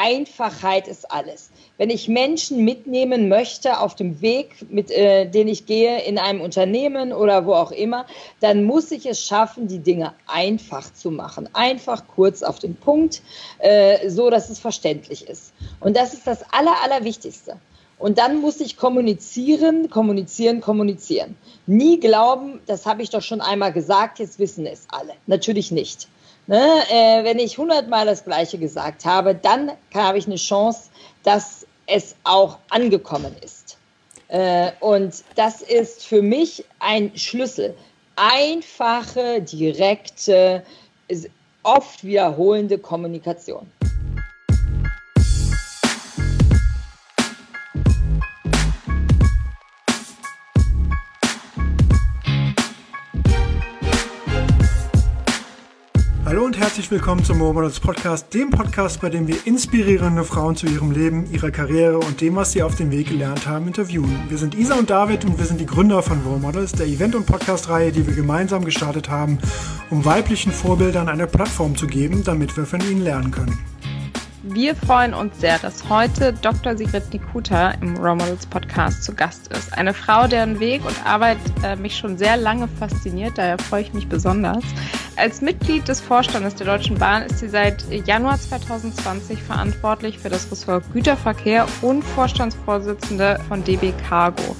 Einfachheit ist alles. Wenn ich Menschen mitnehmen möchte auf dem Weg, mit äh, den ich gehe in einem Unternehmen oder wo auch immer, dann muss ich es schaffen, die Dinge einfach zu machen. Einfach, kurz auf den Punkt, äh, so dass es verständlich ist. Und das ist das Aller, Allerwichtigste. Und dann muss ich kommunizieren, kommunizieren, kommunizieren. Nie glauben, das habe ich doch schon einmal gesagt, jetzt wissen es alle. Natürlich nicht. Ne? Äh, wenn ich hundertmal das Gleiche gesagt habe, dann habe ich eine Chance, dass es auch angekommen ist. Äh, und das ist für mich ein Schlüssel. Einfache, direkte, oft wiederholende Kommunikation. Herzlich willkommen zum Role Models Podcast, dem Podcast, bei dem wir inspirierende Frauen zu ihrem Leben, ihrer Karriere und dem, was sie auf dem Weg gelernt haben, interviewen. Wir sind Isa und David und wir sind die Gründer von Role Models, der Event- und Podcast-Reihe, die wir gemeinsam gestartet haben, um weiblichen Vorbildern eine Plattform zu geben, damit wir von ihnen lernen können. Wir freuen uns sehr, dass heute Dr. Sigrid Nikuta im Romulus Podcast zu Gast ist. Eine Frau, deren Weg und Arbeit äh, mich schon sehr lange fasziniert, daher freue ich mich besonders. Als Mitglied des Vorstandes der Deutschen Bahn ist sie seit Januar 2020 verantwortlich für das Ressort Güterverkehr und Vorstandsvorsitzende von DB Cargo.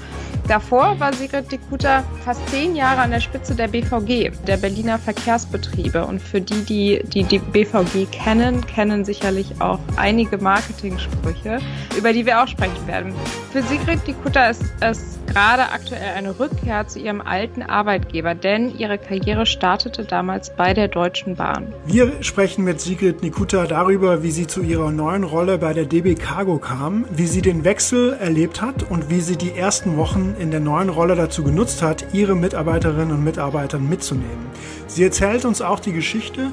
Davor war Sigrid Dekuta fast zehn Jahre an der Spitze der BVG, der Berliner Verkehrsbetriebe. Und für die, die die, die BVG kennen, kennen sicherlich auch einige Marketingsprüche, über die wir auch sprechen werden. Für Sigrid Dekuta ist es gerade aktuell eine Rückkehr zu ihrem alten Arbeitgeber, denn ihre Karriere startete damals bei der Deutschen Bahn. Wir sprechen mit Sigrid Nikuta darüber, wie sie zu ihrer neuen Rolle bei der DB Cargo kam, wie sie den Wechsel erlebt hat und wie sie die ersten Wochen in der neuen Rolle dazu genutzt hat, ihre Mitarbeiterinnen und Mitarbeiter mitzunehmen. Sie erzählt uns auch die Geschichte,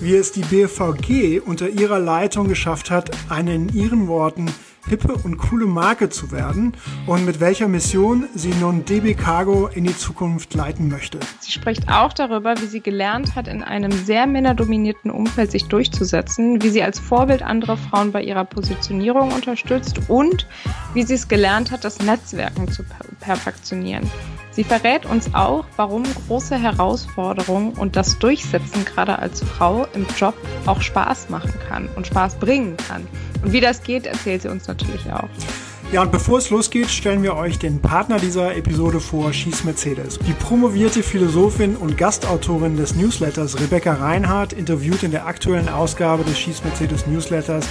wie es die BVG unter ihrer Leitung geschafft hat, eine in ihren Worten hippe und coole Marke zu werden und mit welcher Mission sie nun DB Cargo in die Zukunft leiten möchte. Sie spricht auch darüber, wie sie gelernt hat, in einem sehr männerdominierten Umfeld sich durchzusetzen, wie sie als Vorbild andere Frauen bei ihrer Positionierung unterstützt und wie sie es gelernt hat, das Netzwerken zu perfektionieren. Sie verrät uns auch, warum große Herausforderungen und das Durchsetzen gerade als Frau im Job auch Spaß machen kann und Spaß bringen kann. Und wie das geht, erzählt sie uns natürlich auch. Ja, und bevor es losgeht, stellen wir euch den Partner dieser Episode vor, Schieß Mercedes. Die promovierte Philosophin und Gastautorin des Newsletters Rebecca Reinhardt interviewt in der aktuellen Ausgabe des Schieß Mercedes Newsletters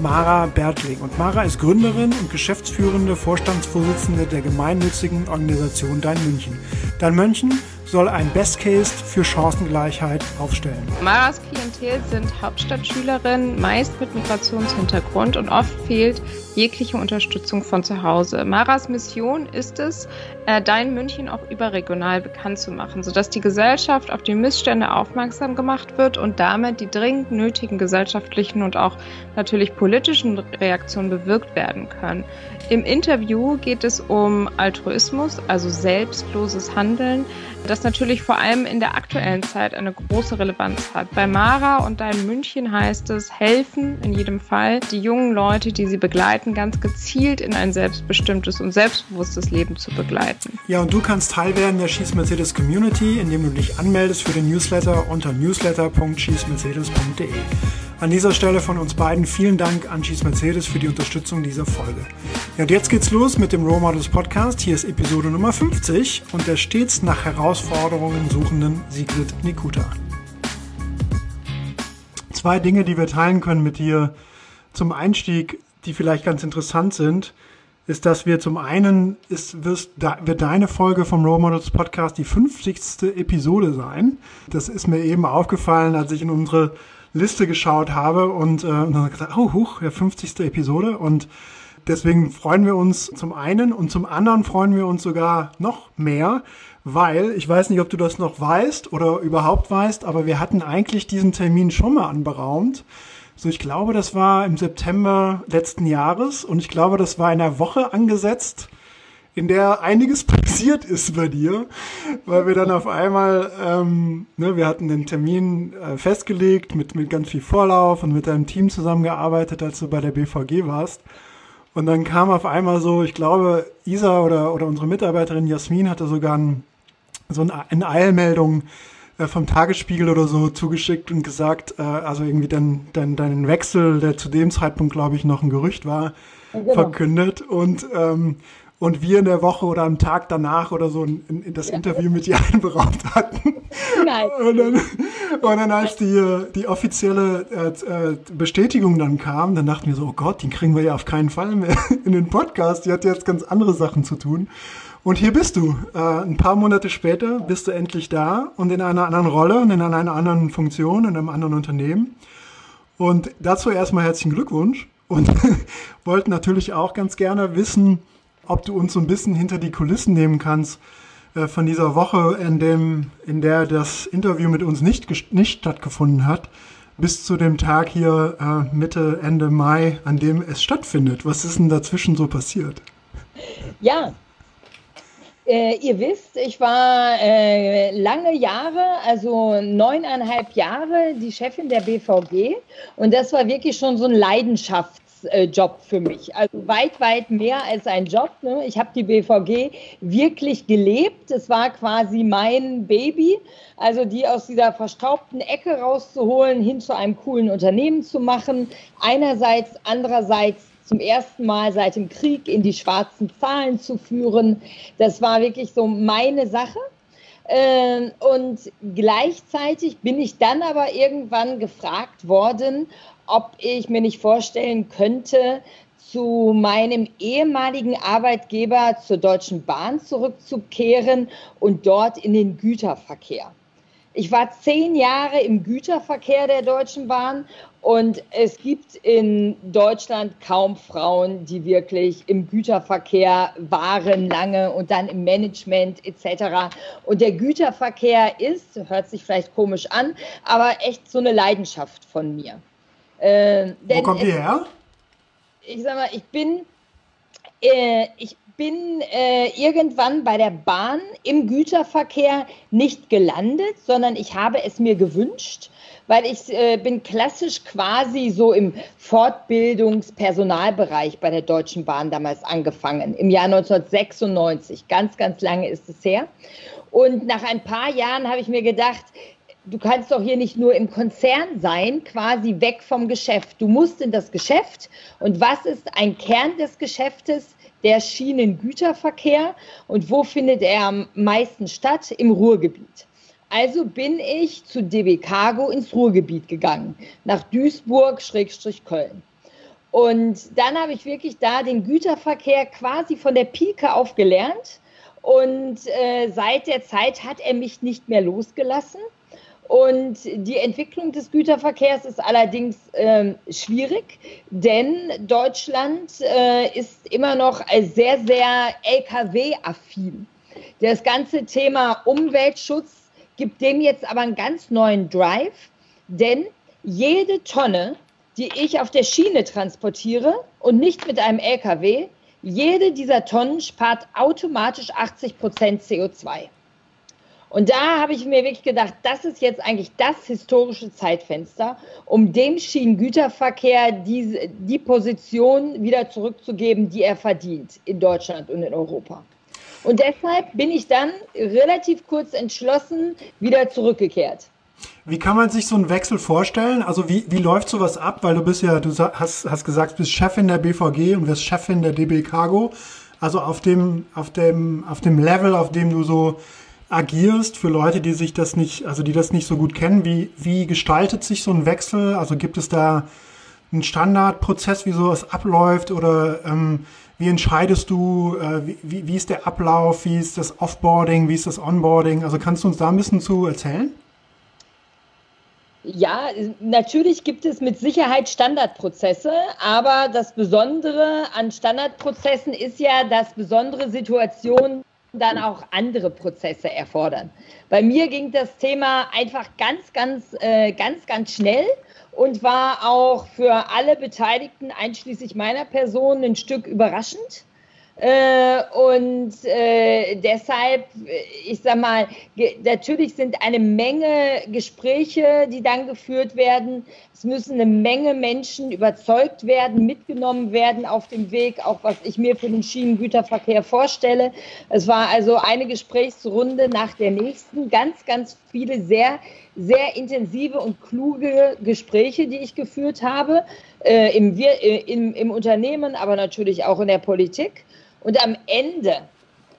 Mara Bertling. Und Mara ist Gründerin und geschäftsführende Vorstandsvorsitzende der gemeinnützigen Organisation Dein München. Dein München soll ein Best Case für Chancengleichheit aufstellen. Maras Klientel sind Hauptstadtschülerinnen, meist mit Migrationshintergrund und oft fehlt jegliche Unterstützung von zu Hause. Maras Mission ist es, äh, Dein München auch überregional bekannt zu machen, sodass die Gesellschaft auf die Missstände aufmerksam gemacht wird und damit die dringend nötigen gesellschaftlichen und auch natürlich politischen Reaktionen bewirkt werden können. Im Interview geht es um Altruismus, also selbstloses Handeln, das natürlich vor allem in der aktuellen Zeit eine große Relevanz hat. Bei Mara und Dein München heißt es, helfen in jedem Fall die jungen Leute, die sie begleiten, ganz gezielt in ein selbstbestimmtes und selbstbewusstes Leben zu begleiten. Ja, und du kannst Teil werden der Schieß Mercedes Community, indem du dich anmeldest für den Newsletter unter newsletter.schießmercedes.de. An dieser Stelle von uns beiden vielen Dank an Schieß Mercedes für die Unterstützung dieser Folge. Ja, und jetzt geht's los mit dem Role Models Podcast. Hier ist Episode Nummer 50 und der stets nach Herausforderungen suchenden Sigrid Nikuta. Zwei Dinge, die wir teilen können mit dir zum Einstieg, die vielleicht ganz interessant sind, ist, dass wir zum einen ist, wirst, wird deine Folge vom Role Models Podcast die 50. Episode sein. Das ist mir eben aufgefallen, als ich in unsere Liste geschaut habe und, äh, und dann gesagt, oh, huch, ja, 50. Episode und deswegen freuen wir uns zum einen und zum anderen freuen wir uns sogar noch mehr, weil ich weiß nicht, ob du das noch weißt oder überhaupt weißt, aber wir hatten eigentlich diesen Termin schon mal anberaumt. So, ich glaube, das war im September letzten Jahres und ich glaube, das war in der Woche angesetzt, in der einiges passiert ist bei dir, weil wir dann auf einmal, ähm, ne, wir hatten den Termin äh, festgelegt mit, mit ganz viel Vorlauf und mit deinem Team zusammengearbeitet, als du bei der BVG warst. Und dann kam auf einmal so, ich glaube, Isa oder, oder unsere Mitarbeiterin Jasmin hatte sogar ein, so eine Eilmeldung äh, vom Tagesspiegel oder so zugeschickt und gesagt, äh, also irgendwie dein, dein, deinen Wechsel, der zu dem Zeitpunkt, glaube ich, noch ein Gerücht war, genau. verkündet. Und ähm, und wir in der Woche oder am Tag danach oder so in, in das ja. Interview mit dir einberaumt hatten. Nein. Und dann, und dann als die, die offizielle äh, äh, Bestätigung dann kam, dann dachten wir so, oh Gott, die kriegen wir ja auf keinen Fall mehr in den Podcast. Die hat jetzt ganz andere Sachen zu tun. Und hier bist du. Äh, ein paar Monate später bist du endlich da und in einer anderen Rolle und in einer anderen Funktion, in einem anderen Unternehmen. Und dazu erstmal herzlichen Glückwunsch und wollten natürlich auch ganz gerne wissen, ob du uns so ein bisschen hinter die Kulissen nehmen kannst äh, von dieser Woche, in, dem, in der das Interview mit uns nicht, nicht stattgefunden hat, bis zu dem Tag hier äh, Mitte, Ende Mai, an dem es stattfindet. Was ist denn dazwischen so passiert? Ja, äh, ihr wisst, ich war äh, lange Jahre, also neuneinhalb Jahre, die Chefin der BVG. Und das war wirklich schon so ein Leidenschaft. Job für mich. Also weit, weit mehr als ein Job. Ne? Ich habe die BVG wirklich gelebt. Es war quasi mein Baby. Also die aus dieser verstaubten Ecke rauszuholen, hin zu einem coolen Unternehmen zu machen. Einerseits, andererseits zum ersten Mal seit dem Krieg in die schwarzen Zahlen zu führen. Das war wirklich so meine Sache. Ähm, und gleichzeitig bin ich dann aber irgendwann gefragt worden, ob ich mir nicht vorstellen könnte, zu meinem ehemaligen Arbeitgeber zur Deutschen Bahn zurückzukehren und dort in den Güterverkehr. Ich war zehn Jahre im Güterverkehr der Deutschen Bahn und es gibt in Deutschland kaum Frauen, die wirklich im Güterverkehr waren lange und dann im Management etc. Und der Güterverkehr ist, hört sich vielleicht komisch an, aber echt so eine Leidenschaft von mir. Äh, Wo kommt ihr her? Ich sag mal, ich bin, äh, ich bin äh, irgendwann bei der Bahn im Güterverkehr nicht gelandet, sondern ich habe es mir gewünscht, weil ich äh, bin klassisch quasi so im Fortbildungspersonalbereich bei der Deutschen Bahn damals angefangen, im Jahr 1996. Ganz, ganz lange ist es her. Und nach ein paar Jahren habe ich mir gedacht, du kannst doch hier nicht nur im Konzern sein, quasi weg vom Geschäft. Du musst in das Geschäft. Und was ist ein Kern des Geschäftes? Der Schienengüterverkehr. Und wo findet er am meisten statt? Im Ruhrgebiet. Also bin ich zu DB Cargo ins Ruhrgebiet gegangen, nach Duisburg-Köln. Und dann habe ich wirklich da den Güterverkehr quasi von der Pike auf gelernt. Und äh, seit der Zeit hat er mich nicht mehr losgelassen. Und die Entwicklung des Güterverkehrs ist allerdings äh, schwierig, denn Deutschland äh, ist immer noch sehr, sehr Lkw-affin. Das ganze Thema Umweltschutz gibt dem jetzt aber einen ganz neuen Drive, denn jede Tonne, die ich auf der Schiene transportiere und nicht mit einem Lkw, jede dieser Tonnen spart automatisch 80 Prozent CO2. Und da habe ich mir wirklich gedacht, das ist jetzt eigentlich das historische Zeitfenster, um dem Schienengüterverkehr die, die Position wieder zurückzugeben, die er verdient in Deutschland und in Europa. Und deshalb bin ich dann relativ kurz entschlossen wieder zurückgekehrt. Wie kann man sich so einen Wechsel vorstellen? Also wie, wie läuft sowas ab? Weil du bist ja, du hast, hast gesagt, du bist Chefin der BVG und wirst Chefin der DB Cargo. Also auf dem, auf dem, auf dem Level, auf dem du so agierst für Leute, die sich das nicht, also die das nicht so gut kennen, wie, wie gestaltet sich so ein Wechsel? Also gibt es da einen Standardprozess, wie sowas abläuft oder ähm, wie entscheidest du, äh, wie, wie ist der Ablauf, wie ist das Offboarding, wie ist das Onboarding? Also kannst du uns da ein bisschen zu erzählen? Ja, natürlich gibt es mit Sicherheit Standardprozesse, aber das Besondere an Standardprozessen ist ja, dass besondere Situationen dann auch andere Prozesse erfordern. Bei mir ging das Thema einfach ganz, ganz, äh, ganz, ganz schnell und war auch für alle Beteiligten, einschließlich meiner Person, ein Stück überraschend. Äh, und äh, deshalb, ich sag mal, natürlich sind eine Menge Gespräche, die dann geführt werden. Es müssen eine Menge Menschen überzeugt werden, mitgenommen werden auf dem Weg, auch was ich mir für den Schienengüterverkehr vorstelle. Es war also eine Gesprächsrunde nach der nächsten, ganz, ganz viele sehr, sehr intensive und kluge Gespräche, die ich geführt habe, äh, im, äh, im, im Unternehmen, aber natürlich auch in der Politik. Und am Ende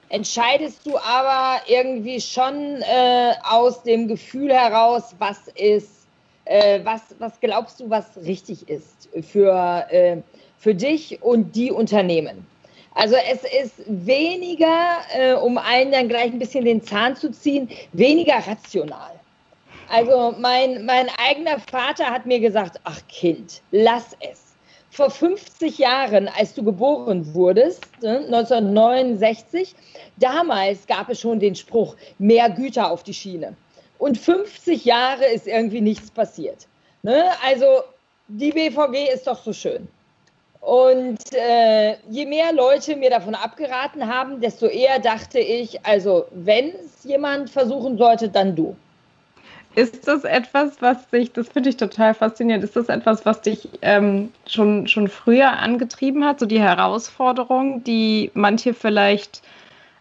entscheidest du aber irgendwie schon äh, aus dem Gefühl heraus, was ist, äh, was, was glaubst du, was richtig ist für, äh, für dich und die Unternehmen. Also es ist weniger, äh, um einen dann gleich ein bisschen den Zahn zu ziehen, weniger rational. Also mein, mein eigener Vater hat mir gesagt, ach Kind, lass es vor 50 Jahren, als du geboren wurdest, 1969, ne, damals gab es schon den Spruch, mehr Güter auf die Schiene. Und 50 Jahre ist irgendwie nichts passiert. Ne? Also die BVG ist doch so schön. Und äh, je mehr Leute mir davon abgeraten haben, desto eher dachte ich, also wenn es jemand versuchen sollte, dann du. Ist das etwas, was dich, das finde ich total faszinierend, ist das etwas, was dich ähm, schon, schon früher angetrieben hat, so die Herausforderung, die manche vielleicht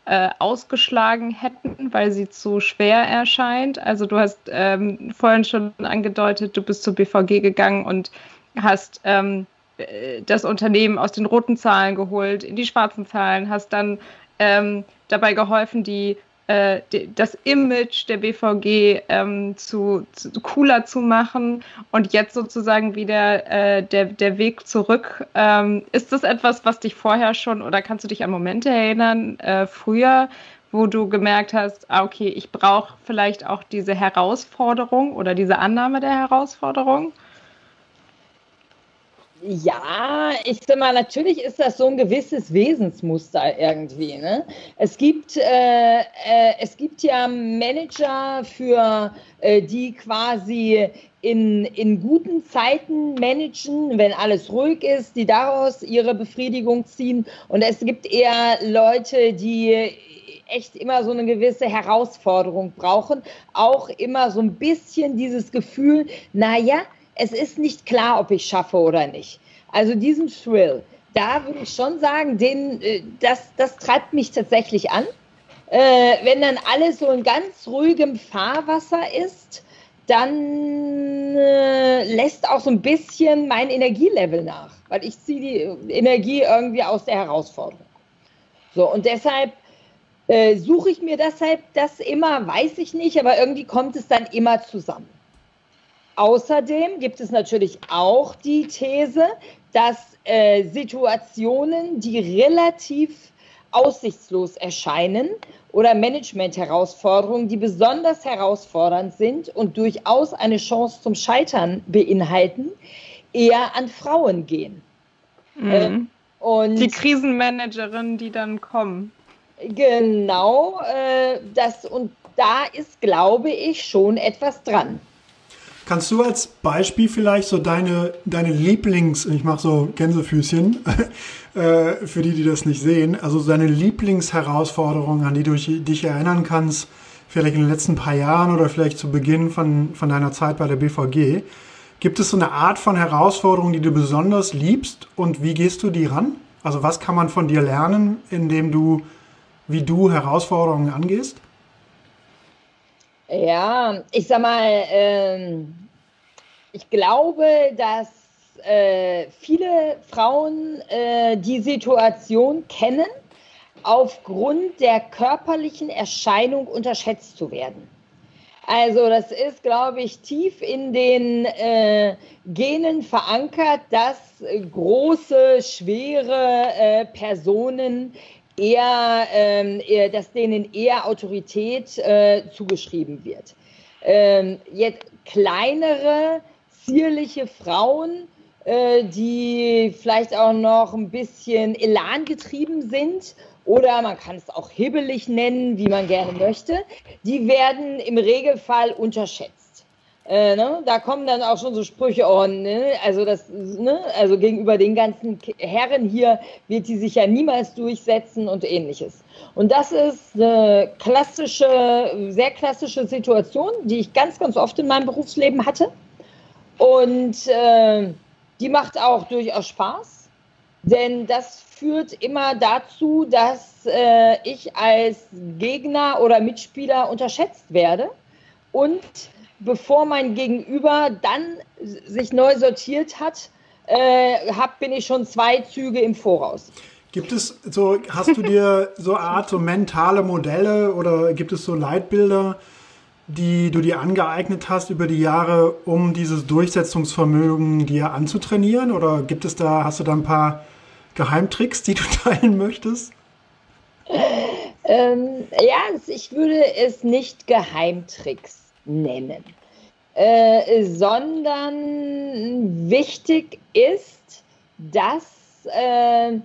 äh, ausgeschlagen hätten, weil sie zu schwer erscheint? Also du hast ähm, vorhin schon angedeutet, du bist zur BVG gegangen und hast ähm, äh, das Unternehmen aus den roten Zahlen geholt, in die schwarzen Zahlen, hast dann ähm, dabei geholfen, die äh, das Image der BVG ähm, zu, zu, cooler zu machen und jetzt sozusagen wieder äh, der, der Weg zurück. Ähm, ist das etwas, was dich vorher schon oder kannst du dich an Momente erinnern, äh, früher, wo du gemerkt hast, ah, okay, ich brauche vielleicht auch diese Herausforderung oder diese Annahme der Herausforderung? Ja, ich sag mal, natürlich ist das so ein gewisses Wesensmuster irgendwie. Ne? Es, gibt, äh, äh, es gibt ja Manager für äh, die quasi in, in guten Zeiten managen, wenn alles ruhig ist, die daraus ihre Befriedigung ziehen. Und es gibt eher Leute, die echt immer so eine gewisse Herausforderung brauchen. Auch immer so ein bisschen dieses Gefühl, naja, es ist nicht klar, ob ich schaffe oder nicht. Also diesen Thrill, da würde ich schon sagen, den, äh, das, das treibt mich tatsächlich an. Äh, wenn dann alles so in ganz ruhigem Fahrwasser ist, dann äh, lässt auch so ein bisschen mein Energielevel nach, weil ich ziehe die Energie irgendwie aus der Herausforderung. So, und deshalb äh, suche ich mir deshalb das immer, weiß ich nicht, aber irgendwie kommt es dann immer zusammen. Außerdem gibt es natürlich auch die These, dass äh, Situationen, die relativ aussichtslos erscheinen oder Management-Herausforderungen, die besonders herausfordernd sind und durchaus eine Chance zum Scheitern beinhalten, eher an Frauen gehen. Mhm. Äh, und die Krisenmanagerinnen, die dann kommen. Genau, äh, das und da ist, glaube ich, schon etwas dran. Kannst du als Beispiel vielleicht so deine, deine Lieblings, ich mache so Gänsefüßchen, äh, für die, die das nicht sehen, also deine Lieblingsherausforderungen, an die du dich erinnern kannst, vielleicht in den letzten paar Jahren oder vielleicht zu Beginn von, von deiner Zeit bei der BVG. Gibt es so eine Art von Herausforderung, die du besonders liebst und wie gehst du die ran? Also was kann man von dir lernen, indem du, wie du Herausforderungen angehst? Ja, ich sag mal, ähm, ich glaube, dass äh, viele Frauen äh, die Situation kennen, aufgrund der körperlichen Erscheinung unterschätzt zu werden. Also das ist, glaube ich, tief in den äh, Genen verankert, dass große, schwere äh, Personen eher, ähm, eher, dass denen eher Autorität äh, zugeschrieben wird. Ähm, jetzt kleinere, zierliche Frauen, äh, die vielleicht auch noch ein bisschen Elan getrieben sind oder man kann es auch hibbelig nennen, wie man gerne möchte, die werden im Regelfall unterschätzt. Äh, ne? Da kommen dann auch schon so Sprüche, oh, ne? also das, ne? also gegenüber den ganzen Herren hier wird die sich ja niemals durchsetzen und ähnliches. Und das ist eine klassische, sehr klassische Situation, die ich ganz, ganz oft in meinem Berufsleben hatte. Und äh, die macht auch durchaus Spaß, denn das führt immer dazu, dass äh, ich als Gegner oder Mitspieler unterschätzt werde und bevor mein Gegenüber dann sich neu sortiert hat, äh, hab, bin ich schon zwei Züge im Voraus. Gibt es so, hast du dir so eine Art so mentale Modelle oder gibt es so Leitbilder, die du dir angeeignet hast über die Jahre, um dieses Durchsetzungsvermögen dir anzutrainieren? Oder gibt es da, hast du da ein paar Geheimtricks, die du teilen möchtest? Ähm, ja, ich würde es nicht Geheimtricks nennen, äh, sondern wichtig ist, dass äh,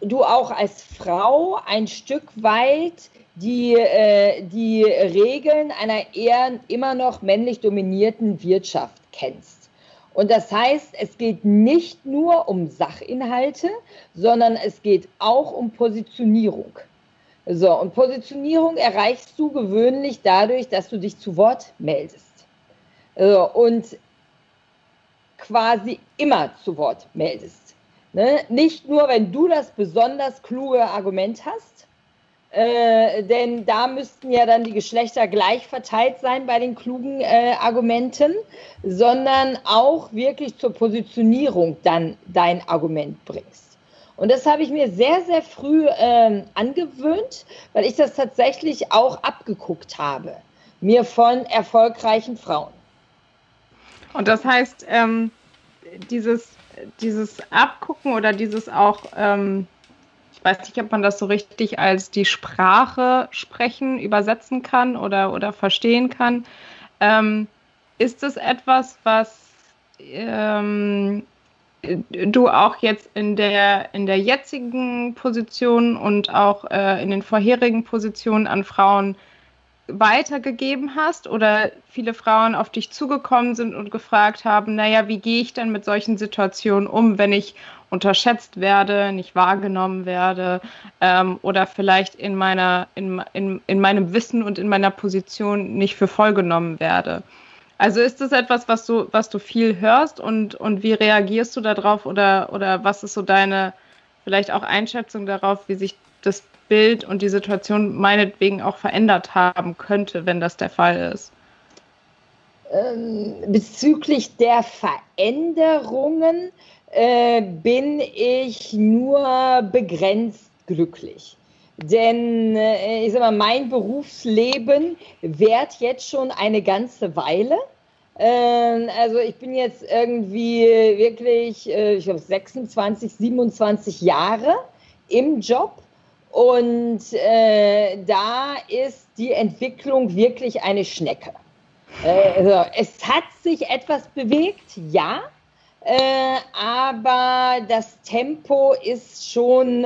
du auch als Frau ein Stück weit die, äh, die Regeln einer eher immer noch männlich dominierten Wirtschaft kennst. Und das heißt, es geht nicht nur um Sachinhalte, sondern es geht auch um Positionierung. So, und Positionierung erreichst du gewöhnlich dadurch, dass du dich zu Wort meldest. So, und quasi immer zu Wort meldest. Ne? Nicht nur, wenn du das besonders kluge Argument hast, äh, denn da müssten ja dann die Geschlechter gleich verteilt sein bei den klugen äh, Argumenten, sondern auch wirklich zur Positionierung dann dein Argument bringst. Und das habe ich mir sehr, sehr früh ähm, angewöhnt, weil ich das tatsächlich auch abgeguckt habe, mir von erfolgreichen Frauen. Und das heißt, ähm, dieses, dieses Abgucken oder dieses auch, ähm, ich weiß nicht, ob man das so richtig als die Sprache sprechen, übersetzen kann oder, oder verstehen kann. Ähm, ist es etwas, was ähm, du auch jetzt in der, in der jetzigen Position und auch äh, in den vorherigen Positionen an Frauen weitergegeben hast oder viele Frauen auf dich zugekommen sind und gefragt haben, naja, wie gehe ich denn mit solchen Situationen um, wenn ich unterschätzt werde, nicht wahrgenommen werde ähm, oder vielleicht in, meiner, in, in, in meinem Wissen und in meiner Position nicht für voll genommen werde. Also ist das etwas, was du, was du viel hörst und, und wie reagierst du darauf oder, oder was ist so deine vielleicht auch Einschätzung darauf, wie sich das Bild und die Situation meinetwegen auch verändert haben könnte, wenn das der Fall ist? Ähm, bezüglich der Veränderungen äh, bin ich nur begrenzt glücklich. Denn äh, ich sag mal, mein Berufsleben währt jetzt schon eine ganze Weile. Äh, also ich bin jetzt irgendwie wirklich, äh, ich glaube, 26, 27 Jahre im Job. Und äh, da ist die Entwicklung wirklich eine Schnecke. Äh, also es hat sich etwas bewegt, ja, äh, aber das Tempo ist schon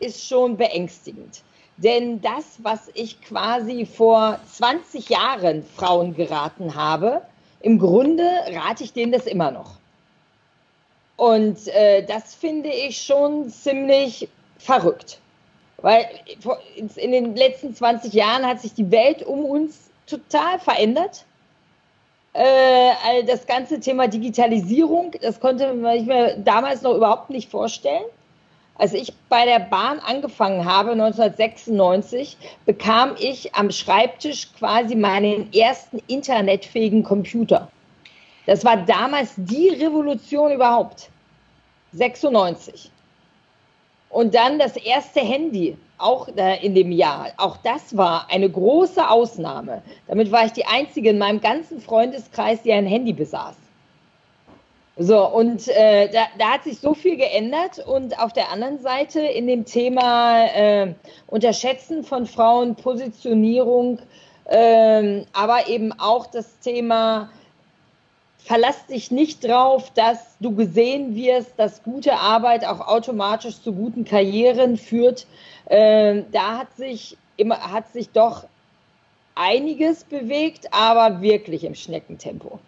ist schon beängstigend. Denn das, was ich quasi vor 20 Jahren Frauen geraten habe, im Grunde rate ich denen das immer noch. Und äh, das finde ich schon ziemlich verrückt. Weil in den letzten 20 Jahren hat sich die Welt um uns total verändert. Äh, das ganze Thema Digitalisierung, das konnte man mir damals noch überhaupt nicht vorstellen. Als ich bei der Bahn angefangen habe, 1996, bekam ich am Schreibtisch quasi meinen ersten internetfähigen Computer. Das war damals die Revolution überhaupt. 96. Und dann das erste Handy, auch in dem Jahr. Auch das war eine große Ausnahme. Damit war ich die Einzige in meinem ganzen Freundeskreis, die ein Handy besaß. So, und äh, da, da, hat sich so viel geändert. Und auf der anderen Seite in dem Thema äh, Unterschätzen von Frauen, Positionierung, äh, aber eben auch das Thema, verlass dich nicht drauf, dass du gesehen wirst, dass gute Arbeit auch automatisch zu guten Karrieren führt. Ähm, da hat sich, immer, hat sich doch einiges bewegt, aber wirklich im Schneckentempo.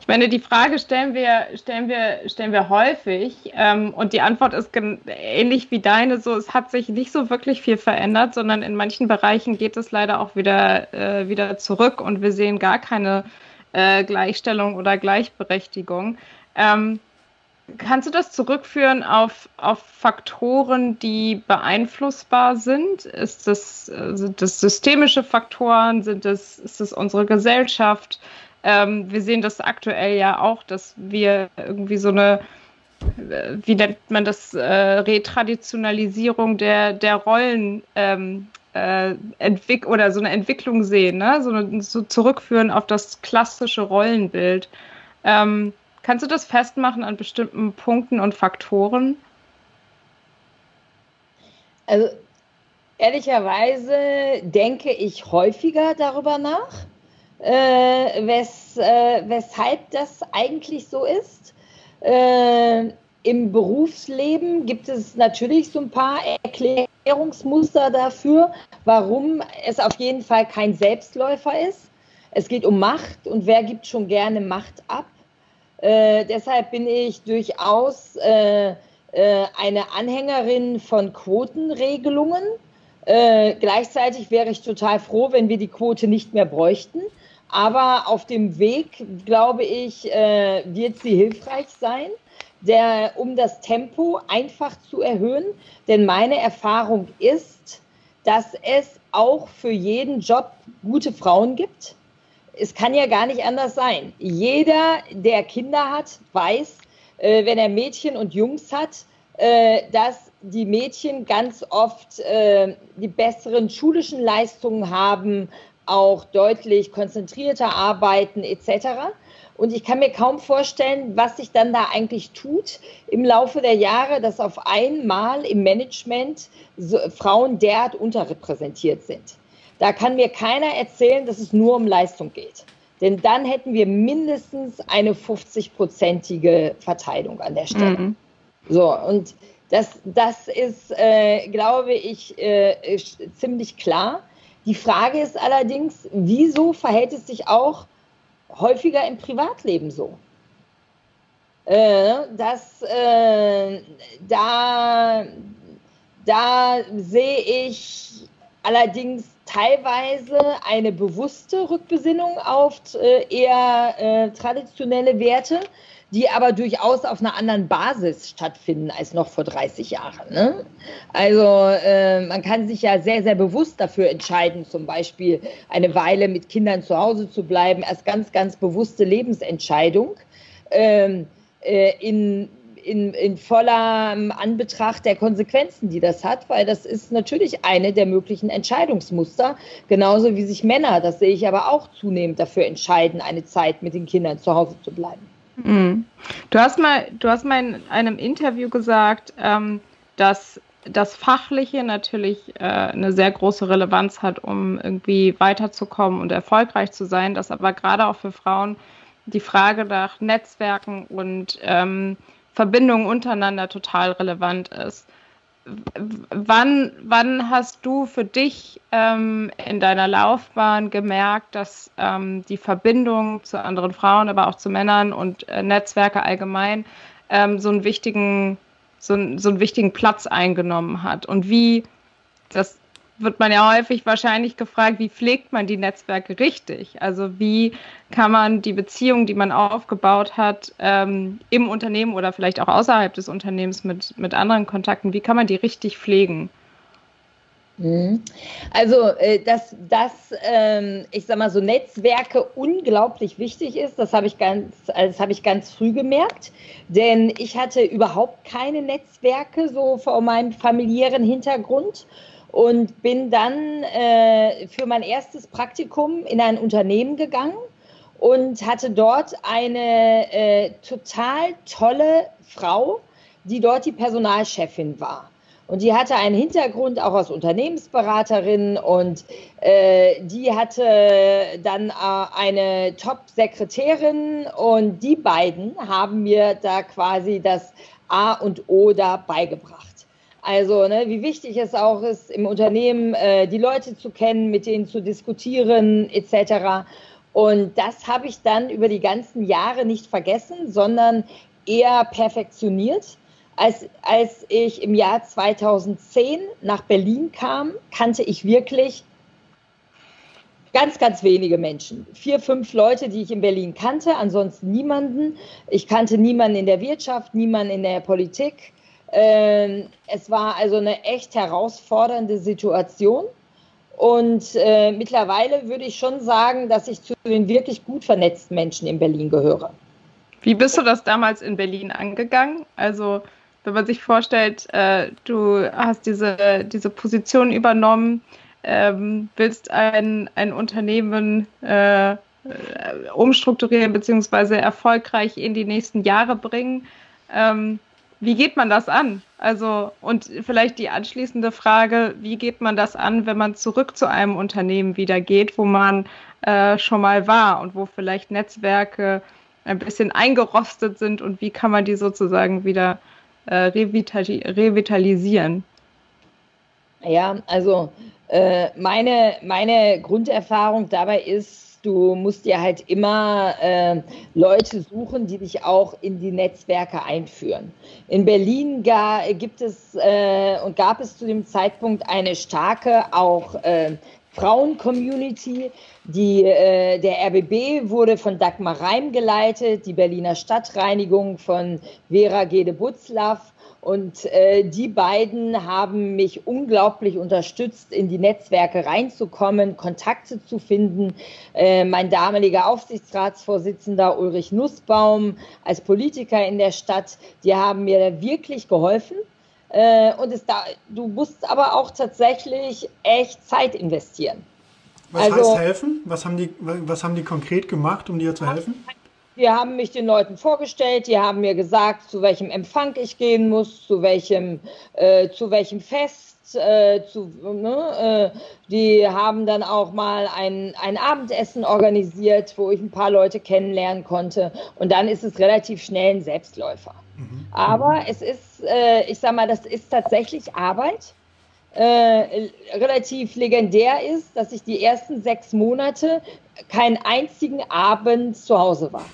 Ich meine, die Frage stellen wir, stellen wir, stellen wir häufig ähm, und die Antwort ist ähnlich wie deine. So, es hat sich nicht so wirklich viel verändert, sondern in manchen Bereichen geht es leider auch wieder, äh, wieder zurück und wir sehen gar keine äh, Gleichstellung oder Gleichberechtigung. Ähm, kannst du das zurückführen auf, auf Faktoren, die beeinflussbar sind? Ist das, äh, sind das systemische Faktoren? Sind das, ist das unsere Gesellschaft? Ähm, wir sehen das aktuell ja auch, dass wir irgendwie so eine, äh, wie nennt man das, äh, Retraditionalisierung der, der Rollen ähm, äh, entwick oder so eine Entwicklung sehen, ne? so, so zurückführen auf das klassische Rollenbild. Ähm, kannst du das festmachen an bestimmten Punkten und Faktoren? Also ehrlicherweise denke ich häufiger darüber nach äh, wes, äh, weshalb das eigentlich so ist. Äh, Im Berufsleben gibt es natürlich so ein paar Erklärungsmuster dafür, warum es auf jeden Fall kein Selbstläufer ist. Es geht um Macht und wer gibt schon gerne Macht ab? Äh, deshalb bin ich durchaus äh, äh, eine Anhängerin von Quotenregelungen. Äh, gleichzeitig wäre ich total froh, wenn wir die Quote nicht mehr bräuchten. Aber auf dem Weg, glaube ich, äh, wird sie hilfreich sein, der, um das Tempo einfach zu erhöhen. Denn meine Erfahrung ist, dass es auch für jeden Job gute Frauen gibt. Es kann ja gar nicht anders sein. Jeder, der Kinder hat, weiß, äh, wenn er Mädchen und Jungs hat, äh, dass die Mädchen ganz oft äh, die besseren schulischen Leistungen haben, auch deutlich konzentrierter arbeiten etc. Und ich kann mir kaum vorstellen, was sich dann da eigentlich tut im Laufe der Jahre, dass auf einmal im Management Frauen derart unterrepräsentiert sind. Da kann mir keiner erzählen, dass es nur um Leistung geht. Denn dann hätten wir mindestens eine 50-prozentige Verteilung an der Stelle. Mhm. So, und das, das ist, äh, glaube ich, äh, ziemlich klar. Die Frage ist allerdings, wieso verhält es sich auch häufiger im Privatleben so? Äh, dass äh, da, da sehe ich allerdings teilweise eine bewusste Rückbesinnung auf äh, eher äh, traditionelle Werte, die aber durchaus auf einer anderen Basis stattfinden als noch vor 30 Jahren. Ne? Also äh, man kann sich ja sehr, sehr bewusst dafür entscheiden, zum Beispiel eine Weile mit Kindern zu Hause zu bleiben, als ganz, ganz bewusste Lebensentscheidung. Ähm, äh, in in, in voller Anbetracht der Konsequenzen, die das hat, weil das ist natürlich eine der möglichen Entscheidungsmuster, genauso wie sich Männer, das sehe ich aber auch zunehmend dafür entscheiden, eine Zeit mit den Kindern zu Hause zu bleiben. Mhm. Du hast mal, du hast mal in einem Interview gesagt, ähm, dass das Fachliche natürlich äh, eine sehr große Relevanz hat, um irgendwie weiterzukommen und erfolgreich zu sein, dass aber gerade auch für Frauen die Frage nach Netzwerken und ähm, Verbindungen untereinander total relevant ist wann, wann hast du für dich ähm, in deiner Laufbahn gemerkt, dass ähm, die Verbindung zu anderen Frauen, aber auch zu Männern und äh, Netzwerke allgemein ähm, so, einen wichtigen, so, so einen wichtigen Platz eingenommen hat? Und wie, das wird man ja häufig wahrscheinlich gefragt, wie pflegt man die Netzwerke richtig? Also wie kann man die Beziehungen, die man aufgebaut hat, ähm, im Unternehmen oder vielleicht auch außerhalb des Unternehmens mit, mit anderen Kontakten, wie kann man die richtig pflegen? Mhm. Also, äh, dass, dass ähm, ich sag mal, so Netzwerke unglaublich wichtig ist, das habe ich ganz, das habe ich ganz früh gemerkt. Denn ich hatte überhaupt keine Netzwerke so vor meinem familiären Hintergrund und bin dann äh, für mein erstes Praktikum in ein Unternehmen gegangen und hatte dort eine äh, total tolle Frau, die dort die Personalchefin war. Und die hatte einen Hintergrund auch als Unternehmensberaterin und äh, die hatte dann äh, eine Top-Sekretärin und die beiden haben mir da quasi das A und O da beigebracht. Also ne, wie wichtig es auch ist, im Unternehmen äh, die Leute zu kennen, mit denen zu diskutieren etc. Und das habe ich dann über die ganzen Jahre nicht vergessen, sondern eher perfektioniert. Als, als ich im Jahr 2010 nach Berlin kam, kannte ich wirklich ganz, ganz wenige Menschen. Vier, fünf Leute, die ich in Berlin kannte, ansonsten niemanden. Ich kannte niemanden in der Wirtschaft, niemanden in der Politik. Ähm, es war also eine echt herausfordernde Situation. Und äh, mittlerweile würde ich schon sagen, dass ich zu den wirklich gut vernetzten Menschen in Berlin gehöre. Wie bist du das damals in Berlin angegangen? Also wenn man sich vorstellt, äh, du hast diese, diese Position übernommen, ähm, willst ein, ein Unternehmen äh, umstrukturieren bzw. erfolgreich in die nächsten Jahre bringen. Ähm, wie geht man das an? Also, und vielleicht die anschließende Frage, wie geht man das an, wenn man zurück zu einem Unternehmen wieder geht, wo man äh, schon mal war und wo vielleicht Netzwerke ein bisschen eingerostet sind und wie kann man die sozusagen wieder äh, revitali revitalisieren? Ja, also äh, meine, meine Grunderfahrung dabei ist, du musst dir halt immer äh, Leute suchen, die dich auch in die Netzwerke einführen. In Berlin gar, gibt es äh, und gab es zu dem Zeitpunkt eine starke auch äh, Frauen-Community. Die, äh, der RBB wurde von Dagmar Reim geleitet, die Berliner Stadtreinigung von Vera Gede-Butzlaff. Und äh, die beiden haben mich unglaublich unterstützt, in die Netzwerke reinzukommen, Kontakte zu finden. Äh, mein damaliger Aufsichtsratsvorsitzender Ulrich Nussbaum als Politiker in der Stadt, die haben mir wirklich geholfen. Äh, und es da, du musst aber auch tatsächlich echt Zeit investieren. Was also, heißt helfen? Was haben, die, was haben die konkret gemacht, um dir zu helfen? Die haben mich den Leuten vorgestellt, die haben mir gesagt, zu welchem Empfang ich gehen muss, zu welchem, äh, zu welchem Fest. Äh, zu, ne, äh, die haben dann auch mal ein, ein Abendessen organisiert, wo ich ein paar Leute kennenlernen konnte. Und dann ist es relativ schnell ein Selbstläufer. Mhm. Aber es ist, äh, ich sag mal, das ist tatsächlich Arbeit. Äh, relativ legendär ist, dass ich die ersten sechs Monate keinen einzigen Abend zu Hause war,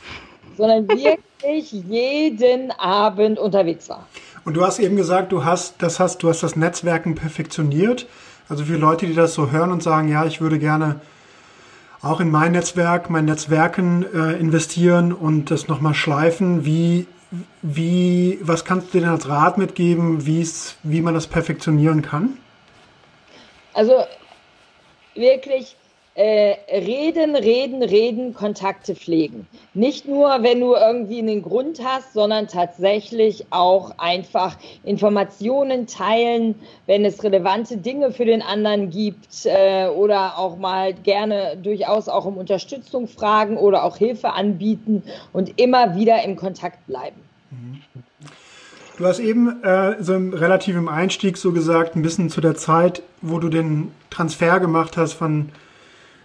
sondern wirklich jeden Abend unterwegs war. Und du hast eben gesagt, du hast das hast, du hast das Netzwerken perfektioniert. Also für Leute, die das so hören und sagen, ja, ich würde gerne auch in mein Netzwerk, mein Netzwerken äh, investieren und das nochmal schleifen. Wie, wie, was kannst du denn als Rat mitgeben, wie man das perfektionieren kann? Also wirklich äh, reden, reden, reden, Kontakte pflegen. Nicht nur, wenn du irgendwie einen Grund hast, sondern tatsächlich auch einfach Informationen teilen, wenn es relevante Dinge für den anderen gibt äh, oder auch mal gerne durchaus auch um Unterstützung fragen oder auch Hilfe anbieten und immer wieder im Kontakt bleiben. Mhm. Du hast eben äh, so im, relativ im Einstieg so gesagt, ein bisschen zu der Zeit, wo du den Transfer gemacht hast von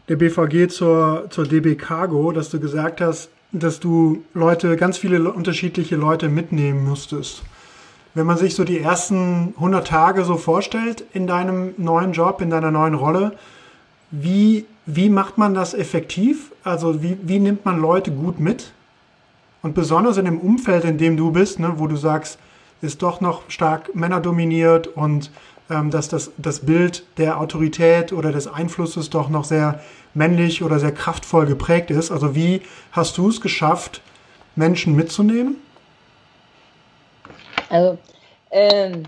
der BVG zur, zur DB Cargo, dass du gesagt hast, dass du Leute, ganz viele unterschiedliche Leute mitnehmen musstest. Wenn man sich so die ersten 100 Tage so vorstellt in deinem neuen Job, in deiner neuen Rolle, wie, wie macht man das effektiv? Also wie, wie nimmt man Leute gut mit? Und besonders in dem Umfeld, in dem du bist, ne, wo du sagst, ist doch noch stark männerdominiert und ähm, dass das, das Bild der Autorität oder des Einflusses doch noch sehr männlich oder sehr kraftvoll geprägt ist. Also wie hast du es geschafft, Menschen mitzunehmen? Also ähm,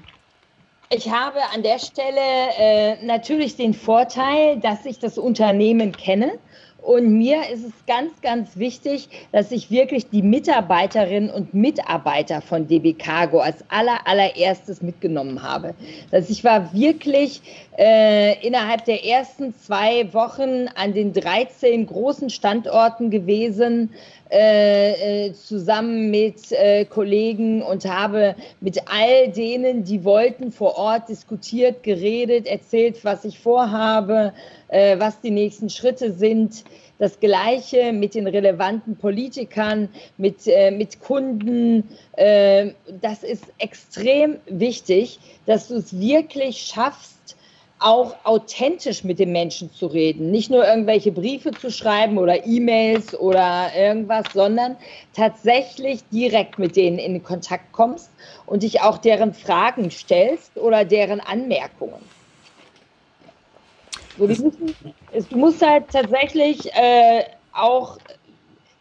ich habe an der Stelle äh, natürlich den Vorteil, dass ich das Unternehmen kenne und mir ist es ganz, ganz wichtig, dass ich wirklich die Mitarbeiterinnen und Mitarbeiter von DB Cargo als aller, allererstes mitgenommen habe. Dass ich war wirklich äh, innerhalb der ersten zwei Wochen an den 13 großen Standorten gewesen, äh, äh, zusammen mit äh, Kollegen und habe mit all denen, die wollten, vor Ort diskutiert, geredet, erzählt, was ich vorhabe, äh, was die nächsten Schritte sind. das Gleiche mit den relevanten Politikern, mit, äh, mit Kunden. Äh, das ist extrem wichtig, dass du es wirklich schaffst, auch authentisch mit den Menschen zu reden. Nicht nur irgendwelche Briefe zu schreiben oder E-Mails oder irgendwas, sondern tatsächlich direkt mit denen in Kontakt kommst und dich auch deren Fragen stellst oder deren Anmerkungen. So, müssen, du musst halt tatsächlich äh, auch,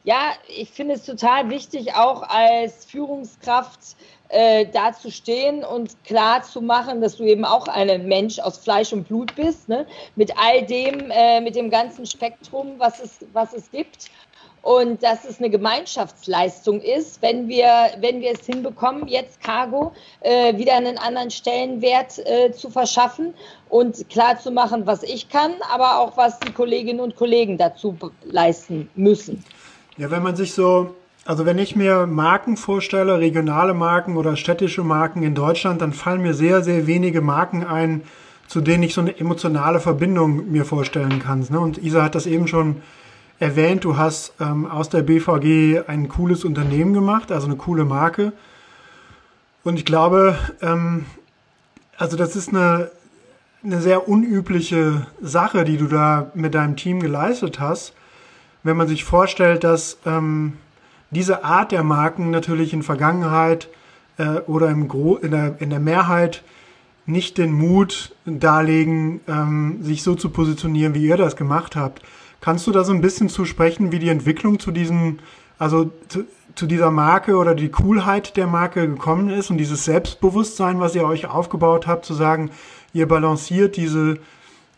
ja, ich finde es total wichtig, auch als Führungskraft äh, da zu stehen und klar zu machen, dass du eben auch ein Mensch aus Fleisch und Blut bist, ne? mit all dem, äh, mit dem ganzen Spektrum, was es, was es gibt. Und dass es eine Gemeinschaftsleistung ist, wenn wir, wenn wir es hinbekommen, jetzt Cargo äh, wieder einen anderen Stellenwert äh, zu verschaffen und klar zu machen, was ich kann, aber auch was die Kolleginnen und Kollegen dazu leisten müssen. Ja, wenn man sich so also wenn ich mir Marken vorstelle, regionale Marken oder städtische Marken in Deutschland, dann fallen mir sehr, sehr wenige Marken ein, zu denen ich so eine emotionale Verbindung mir vorstellen kann. Ne? Und Isa hat das eben schon erwähnt, du hast ähm, aus der BVG ein cooles Unternehmen gemacht, also eine coole Marke. Und ich glaube, ähm, also das ist eine, eine sehr unübliche Sache, die du da mit deinem Team geleistet hast. Wenn man sich vorstellt, dass ähm, diese Art der Marken natürlich in Vergangenheit äh, oder im Gro in, der, in der Mehrheit nicht den Mut darlegen, ähm, sich so zu positionieren, wie ihr das gemacht habt. Kannst du da so ein bisschen zu sprechen, wie die Entwicklung zu diesem, also zu, zu dieser Marke oder die Coolheit der Marke gekommen ist und dieses Selbstbewusstsein, was ihr euch aufgebaut habt, zu sagen, ihr balanciert diese,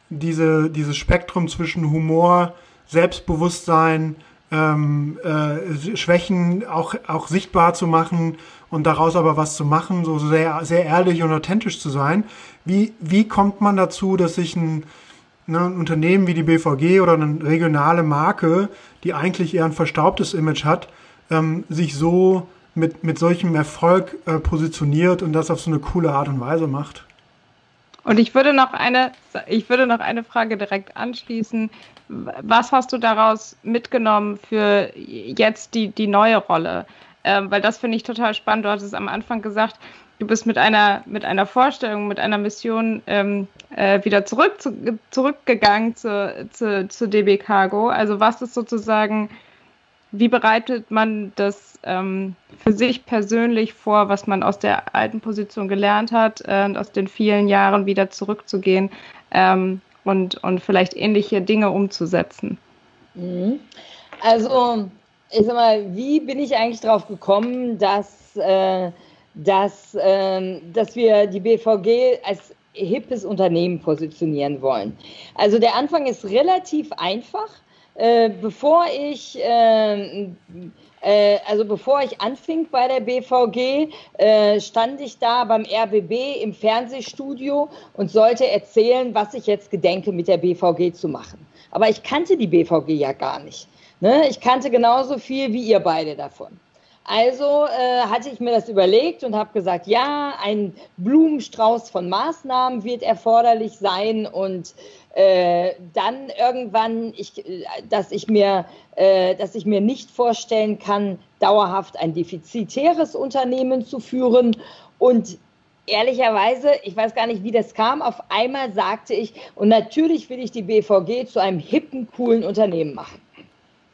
diese, dieses Spektrum zwischen Humor, Selbstbewusstsein, ähm, äh, Schwächen auch, auch sichtbar zu machen und daraus aber was zu machen, so sehr, sehr ehrlich und authentisch zu sein. Wie, wie kommt man dazu, dass sich ein, ne, ein Unternehmen wie die BVG oder eine regionale Marke, die eigentlich eher ein verstaubtes Image hat, ähm, sich so mit, mit solchem Erfolg äh, positioniert und das auf so eine coole Art und Weise macht? Und ich würde noch eine, ich würde noch eine Frage direkt anschließen. Was hast du daraus mitgenommen für jetzt die, die neue Rolle? Ähm, weil das finde ich total spannend. Du hattest am Anfang gesagt, du bist mit einer, mit einer Vorstellung, mit einer Mission ähm, äh, wieder zurück, zu, zurückgegangen zu, zu, zu DB Cargo. Also was ist sozusagen wie bereitet man das ähm, für sich persönlich vor, was man aus der alten Position gelernt hat äh, und aus den vielen Jahren wieder zurückzugehen ähm, und, und vielleicht ähnliche Dinge umzusetzen? Mhm. Also, ich sag mal, wie bin ich eigentlich darauf gekommen, dass, äh, dass, äh, dass wir die BVG als hippes Unternehmen positionieren wollen? Also, der Anfang ist relativ einfach. Äh, bevor ich äh, äh, also bevor ich anfing bei der BVG, äh, stand ich da beim RBB im Fernsehstudio und sollte erzählen, was ich jetzt gedenke, mit der BVG zu machen. Aber ich kannte die BVG ja gar nicht. Ne? Ich kannte genauso viel wie ihr beide davon. Also äh, hatte ich mir das überlegt und habe gesagt, ja, ein Blumenstrauß von Maßnahmen wird erforderlich sein und äh, dann irgendwann, ich, dass, ich mir, äh, dass ich mir nicht vorstellen kann, dauerhaft ein defizitäres Unternehmen zu führen. Und ehrlicherweise, ich weiß gar nicht, wie das kam, auf einmal sagte ich, und natürlich will ich die BVG zu einem hippen, coolen Unternehmen machen.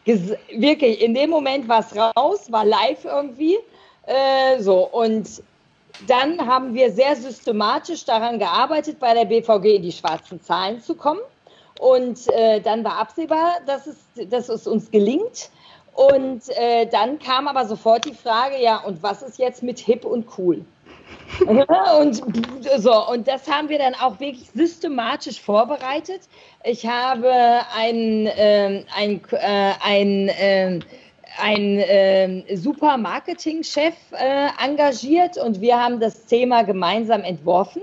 Ges wirklich, in dem Moment war es raus, war live irgendwie. Äh, so, und dann haben wir sehr systematisch daran gearbeitet, bei der BVG in die schwarzen Zahlen zu kommen. Und äh, dann war absehbar, dass es, dass es uns gelingt. Und äh, dann kam aber sofort die Frage, ja, und was ist jetzt mit hip und cool? und so, und das haben wir dann auch wirklich systematisch vorbereitet. Ich habe ein, ähm, ein, äh, ein ein äh, super Marketingchef äh, engagiert und wir haben das Thema gemeinsam entworfen.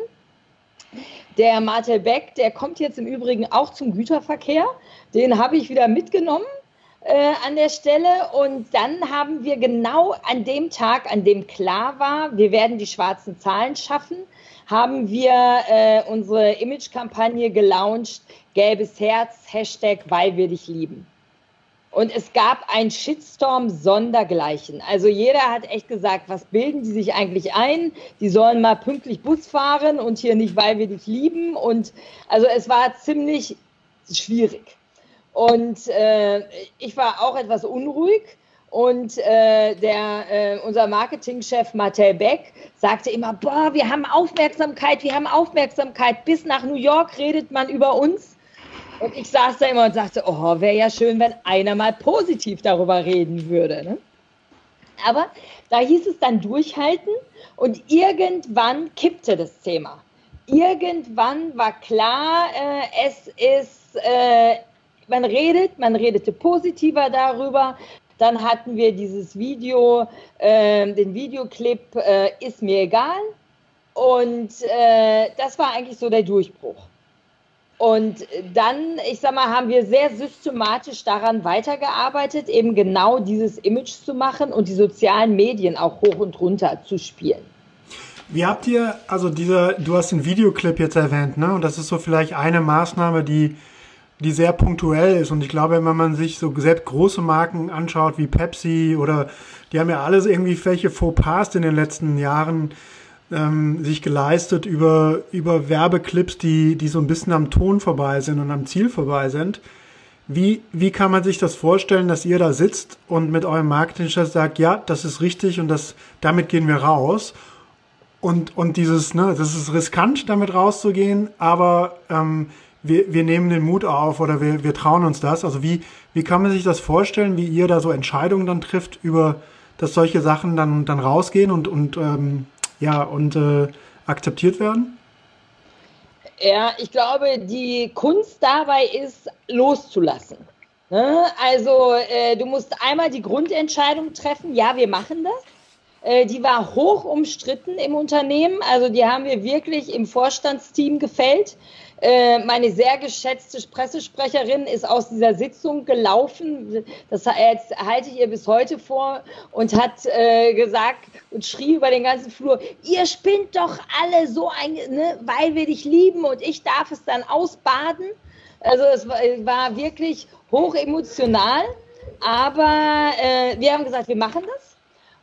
Der Martel Beck, der kommt jetzt im Übrigen auch zum Güterverkehr. Den habe ich wieder mitgenommen äh, an der Stelle. Und dann haben wir genau an dem Tag, an dem klar war, wir werden die schwarzen Zahlen schaffen, haben wir äh, unsere Image-Kampagne gelauncht, gelbes Herz, Hashtag, weil wir dich lieben. Und es gab einen Shitstorm sondergleichen. Also jeder hat echt gesagt, was bilden die sich eigentlich ein? Die sollen mal pünktlich Bus fahren und hier nicht, weil wir dich lieben. Und also es war ziemlich schwierig. Und äh, ich war auch etwas unruhig. Und äh, der, äh, unser Marketingchef Martel Beck sagte immer, boah, wir haben Aufmerksamkeit, wir haben Aufmerksamkeit. Bis nach New York redet man über uns. Und ich saß da immer und sagte, oh, wäre ja schön, wenn einer mal positiv darüber reden würde. Ne? Aber da hieß es dann durchhalten und irgendwann kippte das Thema. Irgendwann war klar, äh, es ist, äh, man redet, man redete positiver darüber. Dann hatten wir dieses Video, äh, den Videoclip äh, Ist mir egal. Und äh, das war eigentlich so der Durchbruch. Und dann, ich sag mal, haben wir sehr systematisch daran weitergearbeitet, eben genau dieses Image zu machen und die sozialen Medien auch hoch und runter zu spielen. Wie habt ihr, also dieser, du hast den Videoclip jetzt erwähnt, ne? Und das ist so vielleicht eine Maßnahme, die, die sehr punktuell ist. Und ich glaube, wenn man sich so selbst große Marken anschaut wie Pepsi oder die haben ja alles irgendwie welche Fauxpas in den letzten Jahren ähm, sich geleistet über, über Werbeclips, die, die so ein bisschen am Ton vorbei sind und am Ziel vorbei sind. Wie, wie kann man sich das vorstellen, dass ihr da sitzt und mit eurem Marketingchef sagt, ja, das ist richtig und das, damit gehen wir raus? Und, und dieses, ne, das ist riskant, damit rauszugehen, aber ähm, wir, wir nehmen den Mut auf oder wir, wir trauen uns das. Also wie, wie kann man sich das vorstellen, wie ihr da so Entscheidungen dann trifft über, dass solche Sachen dann, dann rausgehen und, und ähm, ja, und äh, akzeptiert werden? Ja, ich glaube, die Kunst dabei ist, loszulassen. Ne? Also äh, du musst einmal die Grundentscheidung treffen, ja, wir machen das. Äh, die war hoch umstritten im Unternehmen. Also die haben wir wirklich im Vorstandsteam gefällt. Äh, meine sehr geschätzte Pressesprecherin ist aus dieser Sitzung gelaufen. Das halte ich ihr bis heute vor und hat äh, gesagt und schrie über den ganzen Flur: Ihr spinnt doch alle so ein, ne, weil wir dich lieben und ich darf es dann ausbaden. Also es war, wirklich hoch emotional. Aber äh, wir haben gesagt, wir machen das.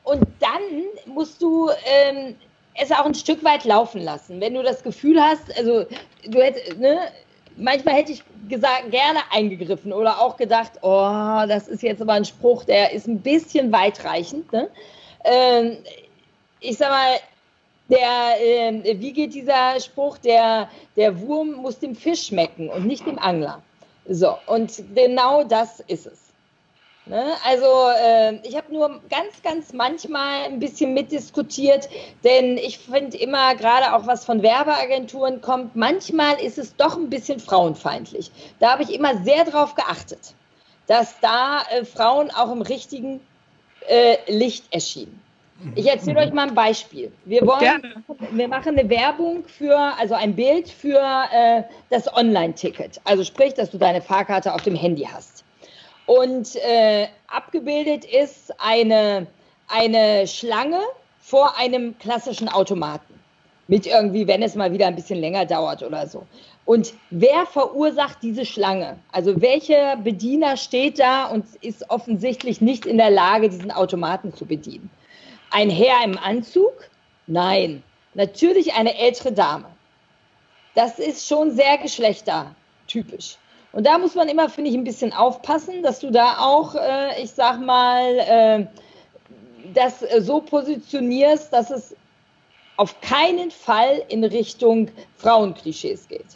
Und dann musst du ähm, es auch ein Stück weit laufen lassen. Wenn du das Gefühl hast, also du hättest, ne, manchmal hätte ich gesagt, gerne eingegriffen oder auch gedacht, oh, das ist jetzt aber ein Spruch, der ist ein bisschen weitreichend. Ne? Ähm, ich sag mal, der, äh, wie geht dieser Spruch, der, der Wurm muss dem Fisch schmecken und nicht dem Angler. So, und genau das ist es. Ne? Also äh, ich habe nur ganz, ganz manchmal ein bisschen mitdiskutiert, denn ich finde immer, gerade auch was von Werbeagenturen kommt, manchmal ist es doch ein bisschen frauenfeindlich. Da habe ich immer sehr darauf geachtet, dass da äh, Frauen auch im richtigen äh, Licht erschienen. Ich erzähle euch mal ein Beispiel. Wir wollen, Gerne. wir machen eine Werbung für, also ein Bild für äh, das Online-Ticket. Also sprich, dass du deine Fahrkarte auf dem Handy hast. Und äh, abgebildet ist eine, eine Schlange vor einem klassischen Automaten. Mit irgendwie, wenn es mal wieder ein bisschen länger dauert oder so. Und wer verursacht diese Schlange? Also welcher Bediener steht da und ist offensichtlich nicht in der Lage, diesen Automaten zu bedienen? Ein Herr im Anzug? Nein. Natürlich eine ältere Dame. Das ist schon sehr geschlechtertypisch. Und da muss man immer, finde ich, ein bisschen aufpassen, dass du da auch, äh, ich sag mal, äh, das äh, so positionierst, dass es auf keinen Fall in Richtung Frauenklischees geht.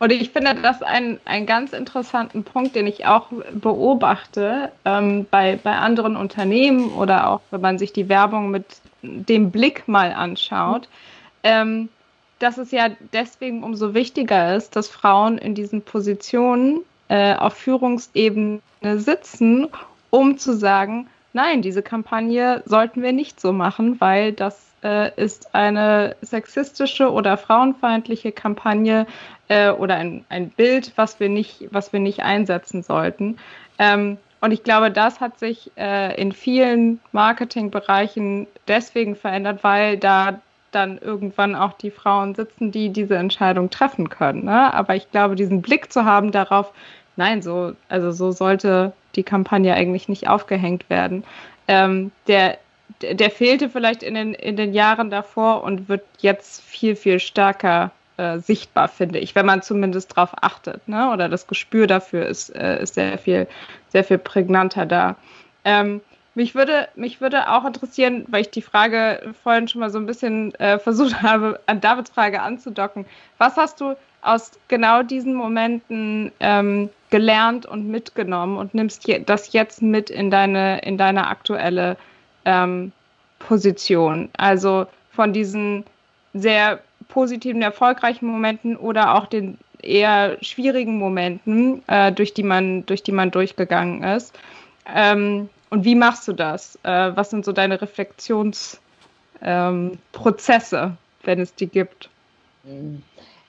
Und ich finde das einen, einen ganz interessanten Punkt, den ich auch beobachte ähm, bei, bei anderen Unternehmen oder auch wenn man sich die Werbung mit dem Blick mal anschaut. Ähm, dass es ja deswegen umso wichtiger ist, dass Frauen in diesen Positionen äh, auf Führungsebene sitzen, um zu sagen, nein, diese Kampagne sollten wir nicht so machen, weil das äh, ist eine sexistische oder frauenfeindliche Kampagne äh, oder ein, ein Bild, was wir nicht, was wir nicht einsetzen sollten. Ähm, und ich glaube, das hat sich äh, in vielen Marketingbereichen deswegen verändert, weil da dann irgendwann auch die Frauen sitzen, die diese Entscheidung treffen können. Ne? Aber ich glaube, diesen Blick zu haben darauf, nein, so, also so sollte die Kampagne eigentlich nicht aufgehängt werden. Ähm, der, der fehlte vielleicht in den, in den Jahren davor und wird jetzt viel, viel stärker äh, sichtbar, finde ich, wenn man zumindest darauf achtet, ne? Oder das Gespür dafür ist, äh, ist sehr viel, sehr viel prägnanter da. Ähm, mich würde, mich würde auch interessieren, weil ich die Frage vorhin schon mal so ein bisschen äh, versucht habe, an Davids Frage anzudocken. Was hast du aus genau diesen Momenten ähm, gelernt und mitgenommen und nimmst je, das jetzt mit in deine, in deine aktuelle ähm, Position? Also von diesen sehr positiven, erfolgreichen Momenten oder auch den eher schwierigen Momenten, äh, durch, die man, durch die man durchgegangen ist. Ähm, und wie machst du das? Äh, was sind so deine Reflexionsprozesse, ähm, wenn es die gibt?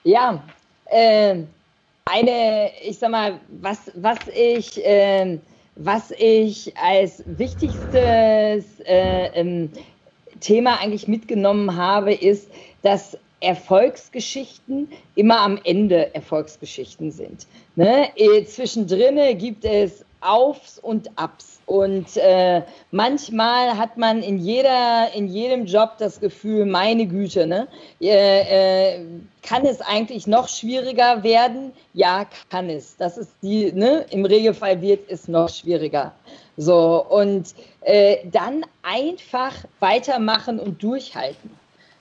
Ja, äh, eine, ich sag mal, was, was ich, äh, was ich als wichtigstes äh, ähm, Thema eigentlich mitgenommen habe, ist, dass Erfolgsgeschichten immer am Ende Erfolgsgeschichten sind. Ne? Äh, zwischendrin gibt es Aufs und Abs. Und äh, manchmal hat man in, jeder, in jedem Job das Gefühl, meine Güte, ne? Äh, äh, kann es eigentlich noch schwieriger werden? Ja, kann es. Das ist die, ne? Im Regelfall wird es noch schwieriger. So, und äh, dann einfach weitermachen und durchhalten.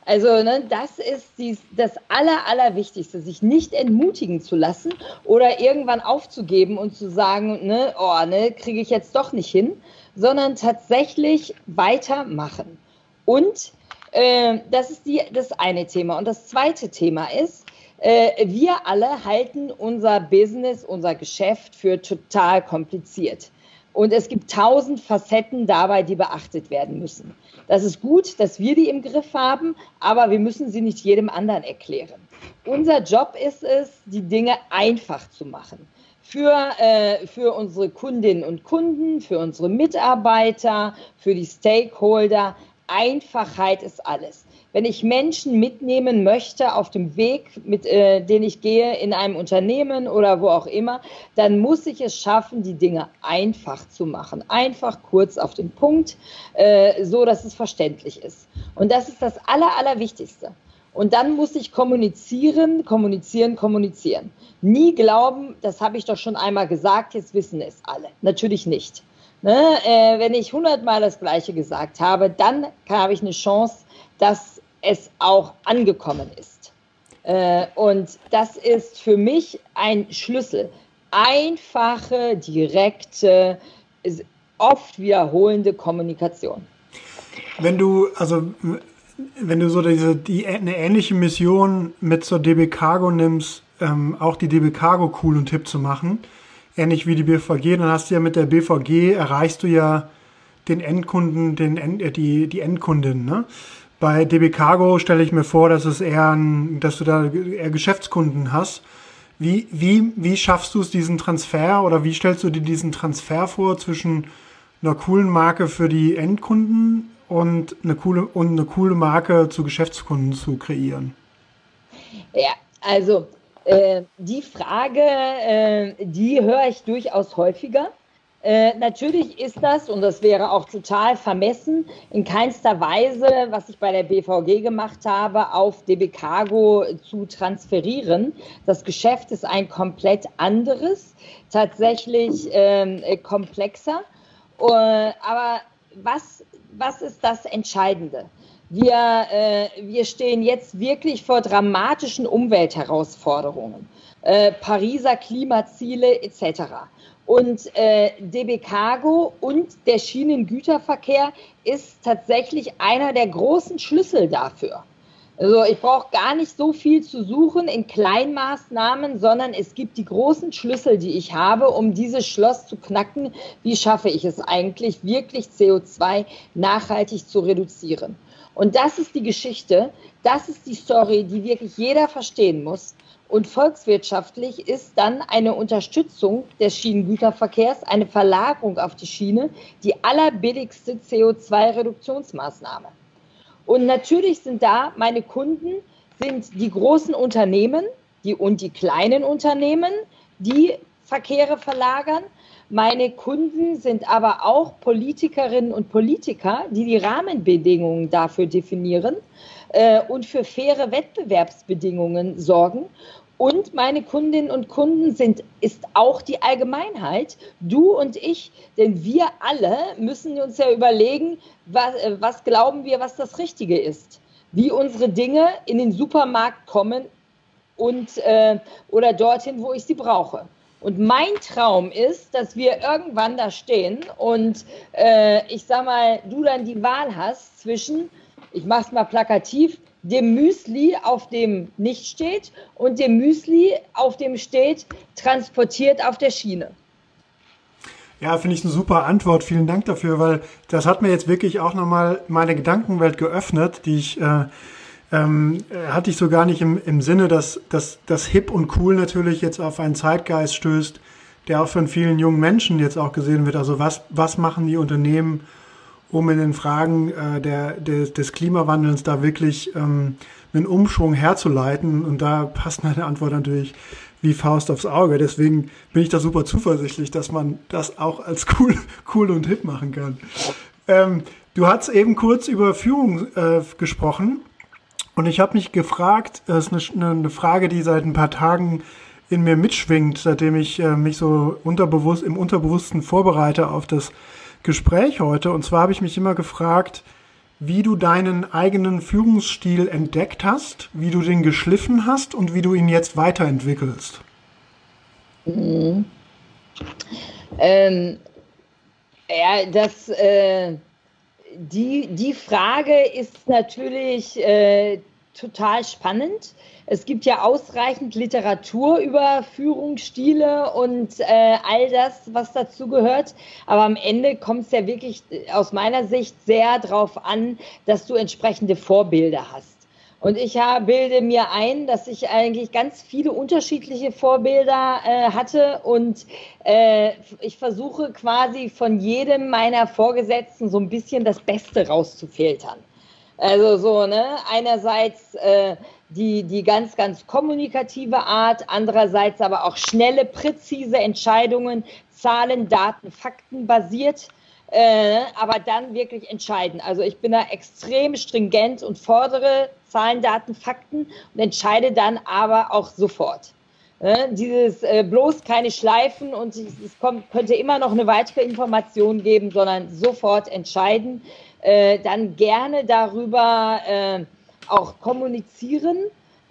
Also ne, das ist dies, das Aller, Allerwichtigste, sich nicht entmutigen zu lassen oder irgendwann aufzugeben und zu sagen, ne, oh, ne, kriege ich jetzt doch nicht hin, sondern tatsächlich weitermachen. Und äh, das ist die, das eine Thema. Und das zweite Thema ist, äh, wir alle halten unser Business, unser Geschäft für total kompliziert. Und es gibt tausend Facetten dabei, die beachtet werden müssen. Das ist gut, dass wir die im Griff haben, aber wir müssen sie nicht jedem anderen erklären. Unser Job ist es, die Dinge einfach zu machen. Für, äh, für unsere Kundinnen und Kunden, für unsere Mitarbeiter, für die Stakeholder. Einfachheit ist alles wenn ich Menschen mitnehmen möchte auf dem Weg, mit äh, den ich gehe in einem Unternehmen oder wo auch immer, dann muss ich es schaffen, die Dinge einfach zu machen. Einfach kurz auf den Punkt, äh, so dass es verständlich ist. Und das ist das Aller, Allerwichtigste. Und dann muss ich kommunizieren, kommunizieren, kommunizieren. Nie glauben, das habe ich doch schon einmal gesagt, jetzt wissen es alle. Natürlich nicht. Ne? Äh, wenn ich hundertmal das Gleiche gesagt habe, dann habe ich eine Chance, dass es auch angekommen ist. Äh, und das ist für mich ein Schlüssel. Einfache, direkte, oft wiederholende Kommunikation. Wenn du, also wenn du so diese, die, eine ähnliche Mission mit zur DB Cargo nimmst, ähm, auch die DB Cargo cool und hip zu machen, ähnlich wie die BVG, dann hast du ja mit der BVG erreichst du ja den Endkunden, den End, äh, die, die Endkundin, ne? Bei DB Cargo stelle ich mir vor, dass es eher ein, dass du da eher Geschäftskunden hast. Wie, wie, wie schaffst du es, diesen Transfer oder wie stellst du dir diesen Transfer vor zwischen einer coolen Marke für die Endkunden und eine coole, und eine coole Marke zu Geschäftskunden zu kreieren? Ja, also äh, die Frage, äh, die höre ich durchaus häufiger. Äh, natürlich ist das, und das wäre auch total vermessen, in keinster Weise, was ich bei der BVG gemacht habe, auf DB Cargo zu transferieren. Das Geschäft ist ein komplett anderes, tatsächlich ähm, komplexer. Uh, aber was, was ist das Entscheidende? Wir, äh, wir stehen jetzt wirklich vor dramatischen Umweltherausforderungen, äh, Pariser Klimaziele etc. Und äh, DB Cargo und der Schienengüterverkehr ist tatsächlich einer der großen Schlüssel dafür. Also ich brauche gar nicht so viel zu suchen in Kleinmaßnahmen, sondern es gibt die großen Schlüssel, die ich habe, um dieses Schloss zu knacken. Wie schaffe ich es eigentlich, wirklich CO2 nachhaltig zu reduzieren? Und das ist die Geschichte, das ist die Story, die wirklich jeder verstehen muss. Und volkswirtschaftlich ist dann eine Unterstützung des Schienengüterverkehrs, eine Verlagerung auf die Schiene, die allerbilligste CO2-Reduktionsmaßnahme. Und natürlich sind da meine Kunden, sind die großen Unternehmen die, und die kleinen Unternehmen, die Verkehre verlagern. Meine Kunden sind aber auch Politikerinnen und Politiker, die die Rahmenbedingungen dafür definieren äh, und für faire Wettbewerbsbedingungen sorgen. Und meine Kundinnen und Kunden sind, ist auch die Allgemeinheit, du und ich, denn wir alle müssen uns ja überlegen, was, äh, was glauben wir, was das Richtige ist. Wie unsere Dinge in den Supermarkt kommen und, äh, oder dorthin, wo ich sie brauche. Und mein Traum ist, dass wir irgendwann da stehen und äh, ich sag mal, du dann die Wahl hast zwischen, ich mach's mal plakativ, dem Müsli, auf dem nicht steht, und dem Müsli, auf dem steht, transportiert auf der Schiene. Ja, finde ich eine super Antwort. Vielen Dank dafür, weil das hat mir jetzt wirklich auch nochmal meine Gedankenwelt geöffnet, die ich äh, ähm, hatte ich so gar nicht im, im Sinne, dass, dass das hip und cool natürlich jetzt auf einen Zeitgeist stößt, der auch von vielen jungen Menschen jetzt auch gesehen wird. Also was, was machen die Unternehmen, um in den Fragen äh, der, der, des Klimawandels da wirklich ähm, einen Umschwung herzuleiten. Und da passt meine Antwort natürlich wie Faust aufs Auge. Deswegen bin ich da super zuversichtlich, dass man das auch als cool, cool und hip machen kann. Ähm, du hast eben kurz über Führung äh, gesprochen. Und ich habe mich gefragt, das ist eine, eine, Frage, die seit ein paar Tagen in mir mitschwingt, seitdem ich äh, mich so unterbewusst, im Unterbewussten vorbereite auf das Gespräch heute. Und zwar habe ich mich immer gefragt, wie du deinen eigenen Führungsstil entdeckt hast, wie du den geschliffen hast und wie du ihn jetzt weiterentwickelst. Mhm. Ähm, ja, das, äh, die, die Frage ist natürlich äh, total spannend. Es gibt ja ausreichend Literatur über Führungsstile und äh, all das, was dazu gehört. Aber am Ende kommt es ja wirklich äh, aus meiner Sicht sehr darauf an, dass du entsprechende Vorbilder hast. Und ich bilde mir ein, dass ich eigentlich ganz viele unterschiedliche Vorbilder äh, hatte und äh, ich versuche quasi von jedem meiner Vorgesetzten so ein bisschen das Beste rauszufiltern. Also so, ne? Einerseits äh, die, die ganz, ganz kommunikative Art, andererseits aber auch schnelle, präzise Entscheidungen, Zahlen, Daten, Fakten basiert, äh, aber dann wirklich entscheiden. Also ich bin da extrem stringent und fordere Zahlen, Daten, Fakten und entscheide dann aber auch sofort. Äh, dieses äh, bloß keine Schleifen und es kommt, könnte immer noch eine weitere Information geben, sondern sofort entscheiden äh, dann gerne darüber äh, auch kommunizieren.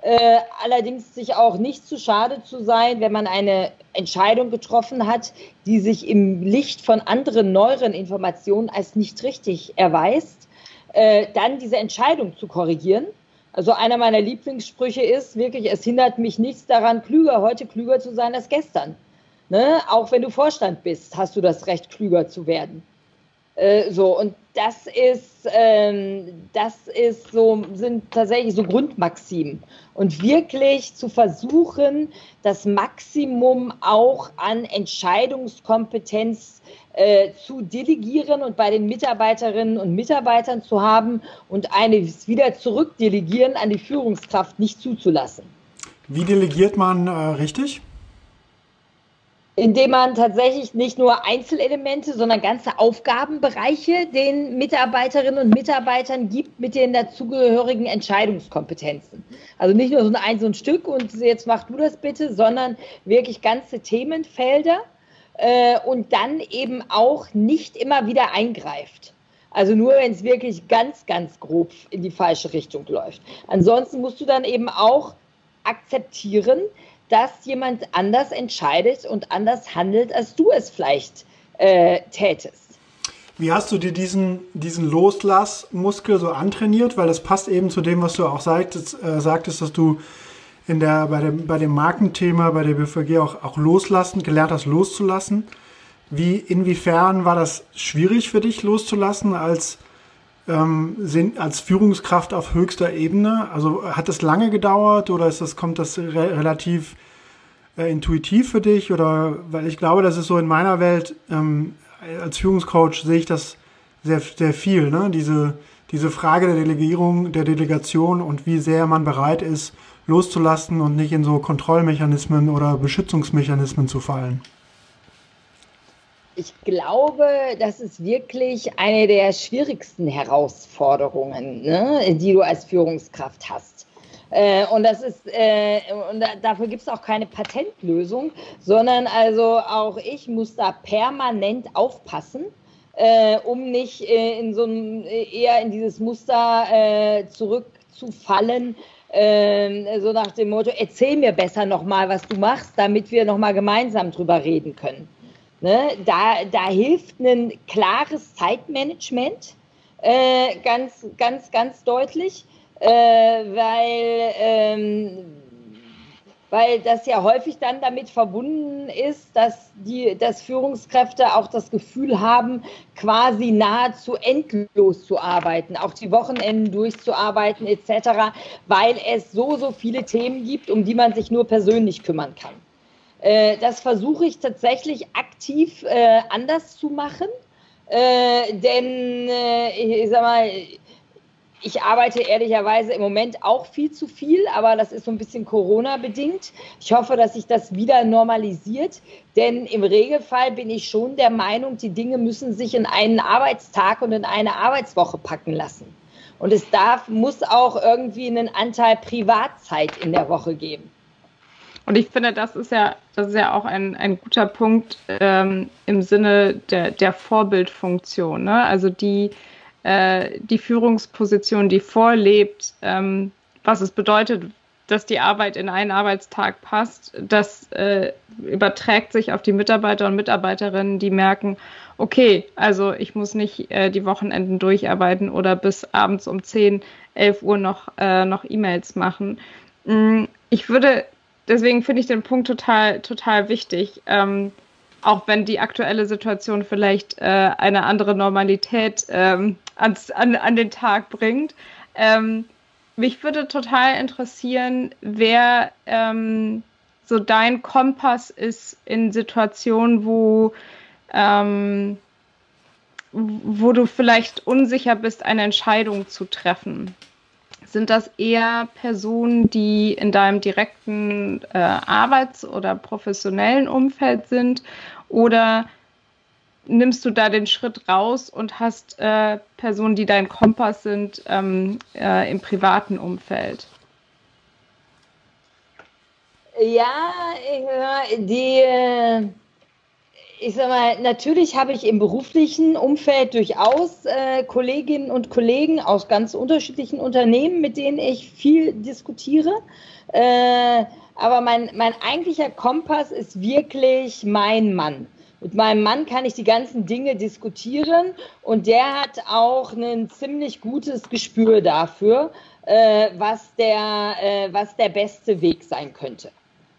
Äh, allerdings sich auch nicht zu schade zu sein, wenn man eine Entscheidung getroffen hat, die sich im Licht von anderen neueren Informationen als nicht richtig erweist, äh, dann diese Entscheidung zu korrigieren. Also einer meiner Lieblingssprüche ist wirklich, es hindert mich nichts daran, klüger heute klüger zu sein als gestern. Ne? Auch wenn du Vorstand bist, hast du das Recht, klüger zu werden. Äh, so, und das ist, ähm, das ist so, sind tatsächlich so Grundmaximen. Und wirklich zu versuchen, das Maximum auch an Entscheidungskompetenz äh, zu delegieren und bei den Mitarbeiterinnen und Mitarbeitern zu haben und eines wieder zurückdelegieren an die Führungskraft nicht zuzulassen. Wie delegiert man äh, richtig? Indem man tatsächlich nicht nur Einzelelemente, sondern ganze Aufgabenbereiche den Mitarbeiterinnen und Mitarbeitern gibt mit den dazugehörigen Entscheidungskompetenzen. Also nicht nur so ein, so ein Stück und jetzt mach du das bitte, sondern wirklich ganze Themenfelder äh, und dann eben auch nicht immer wieder eingreift. Also nur, wenn es wirklich ganz, ganz grob in die falsche Richtung läuft. Ansonsten musst du dann eben auch akzeptieren, dass jemand anders entscheidet und anders handelt, als du es vielleicht äh, tätest. Wie hast du dir diesen, diesen Loslassmuskel so antrainiert? Weil das passt eben zu dem, was du auch sagtest, äh, sagtest dass du in der, bei, dem, bei dem Markenthema, bei der BVG auch, auch loslassen, gelernt hast, loszulassen. Wie, inwiefern war das schwierig für dich loszulassen als, ähm, sind, als Führungskraft auf höchster Ebene? Also hat das lange gedauert oder ist das, kommt das re relativ äh, intuitiv für dich? Oder weil ich glaube, das ist so in meiner Welt, ähm, als Führungscoach sehe ich das sehr, sehr viel, ne? Diese diese Frage der Delegierung, der Delegation und wie sehr man bereit ist, loszulassen und nicht in so Kontrollmechanismen oder Beschützungsmechanismen zu fallen? Ich glaube, das ist wirklich eine der schwierigsten Herausforderungen, ne, die du als Führungskraft hast. Äh, und das ist, äh, und da, dafür gibt es auch keine Patentlösung, sondern also auch ich muss da permanent aufpassen, äh, um nicht äh, in so ein, eher in dieses Muster äh, zurückzufallen, ähm, so nach dem Motto, erzähl mir besser nochmal, was du machst, damit wir nochmal gemeinsam drüber reden können. Ne? Da, da hilft ein klares Zeitmanagement äh, ganz, ganz, ganz deutlich äh, weil, ähm, weil das ja häufig dann damit verbunden ist, dass, die, dass Führungskräfte auch das Gefühl haben, quasi nahezu endlos zu arbeiten, auch die Wochenenden durchzuarbeiten etc., weil es so, so viele Themen gibt, um die man sich nur persönlich kümmern kann. Äh, das versuche ich tatsächlich aktiv äh, anders zu machen. Äh, denn äh, ich sag mal, ich arbeite ehrlicherweise im Moment auch viel zu viel, aber das ist so ein bisschen Corona-bedingt. Ich hoffe, dass sich das wieder normalisiert, denn im Regelfall bin ich schon der Meinung, die Dinge müssen sich in einen Arbeitstag und in eine Arbeitswoche packen lassen. Und es darf, muss auch irgendwie einen Anteil Privatzeit in der Woche geben. Und ich finde, das ist ja, das ist ja auch ein, ein guter Punkt ähm, im Sinne der, der Vorbildfunktion. Ne? Also die, äh, die Führungsposition, die vorlebt, ähm, was es bedeutet, dass die Arbeit in einen Arbeitstag passt, das äh, überträgt sich auf die Mitarbeiter und Mitarbeiterinnen, die merken, okay, also ich muss nicht äh, die Wochenenden durcharbeiten oder bis abends um 10, 11 Uhr noch, äh, noch E-Mails machen. Mm, ich würde, deswegen finde ich den Punkt total, total wichtig. Ähm, auch wenn die aktuelle Situation vielleicht äh, eine andere Normalität ähm, ans, an, an den Tag bringt. Ähm, mich würde total interessieren, wer ähm, so dein Kompass ist in Situationen, wo, ähm, wo du vielleicht unsicher bist, eine Entscheidung zu treffen. Sind das eher Personen, die in deinem direkten äh, Arbeits- oder professionellen Umfeld sind? Oder nimmst du da den Schritt raus und hast äh, Personen, die dein Kompass sind, ähm, äh, im privaten Umfeld? Ja, die, äh, ich sag mal, natürlich habe ich im beruflichen Umfeld durchaus äh, Kolleginnen und Kollegen aus ganz unterschiedlichen Unternehmen, mit denen ich viel diskutiere. Äh, aber mein, mein eigentlicher Kompass ist wirklich mein Mann. Mit meinem Mann kann ich die ganzen Dinge diskutieren und der hat auch ein ziemlich gutes Gespür dafür, äh, was, der, äh, was der beste Weg sein könnte.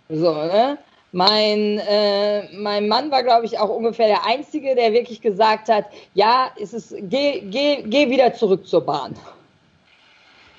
So, ne? Mein, äh, mein Mann war, glaube ich, auch ungefähr der Einzige, der wirklich gesagt hat, ja, ist es, geh, geh, geh wieder zurück zur Bahn.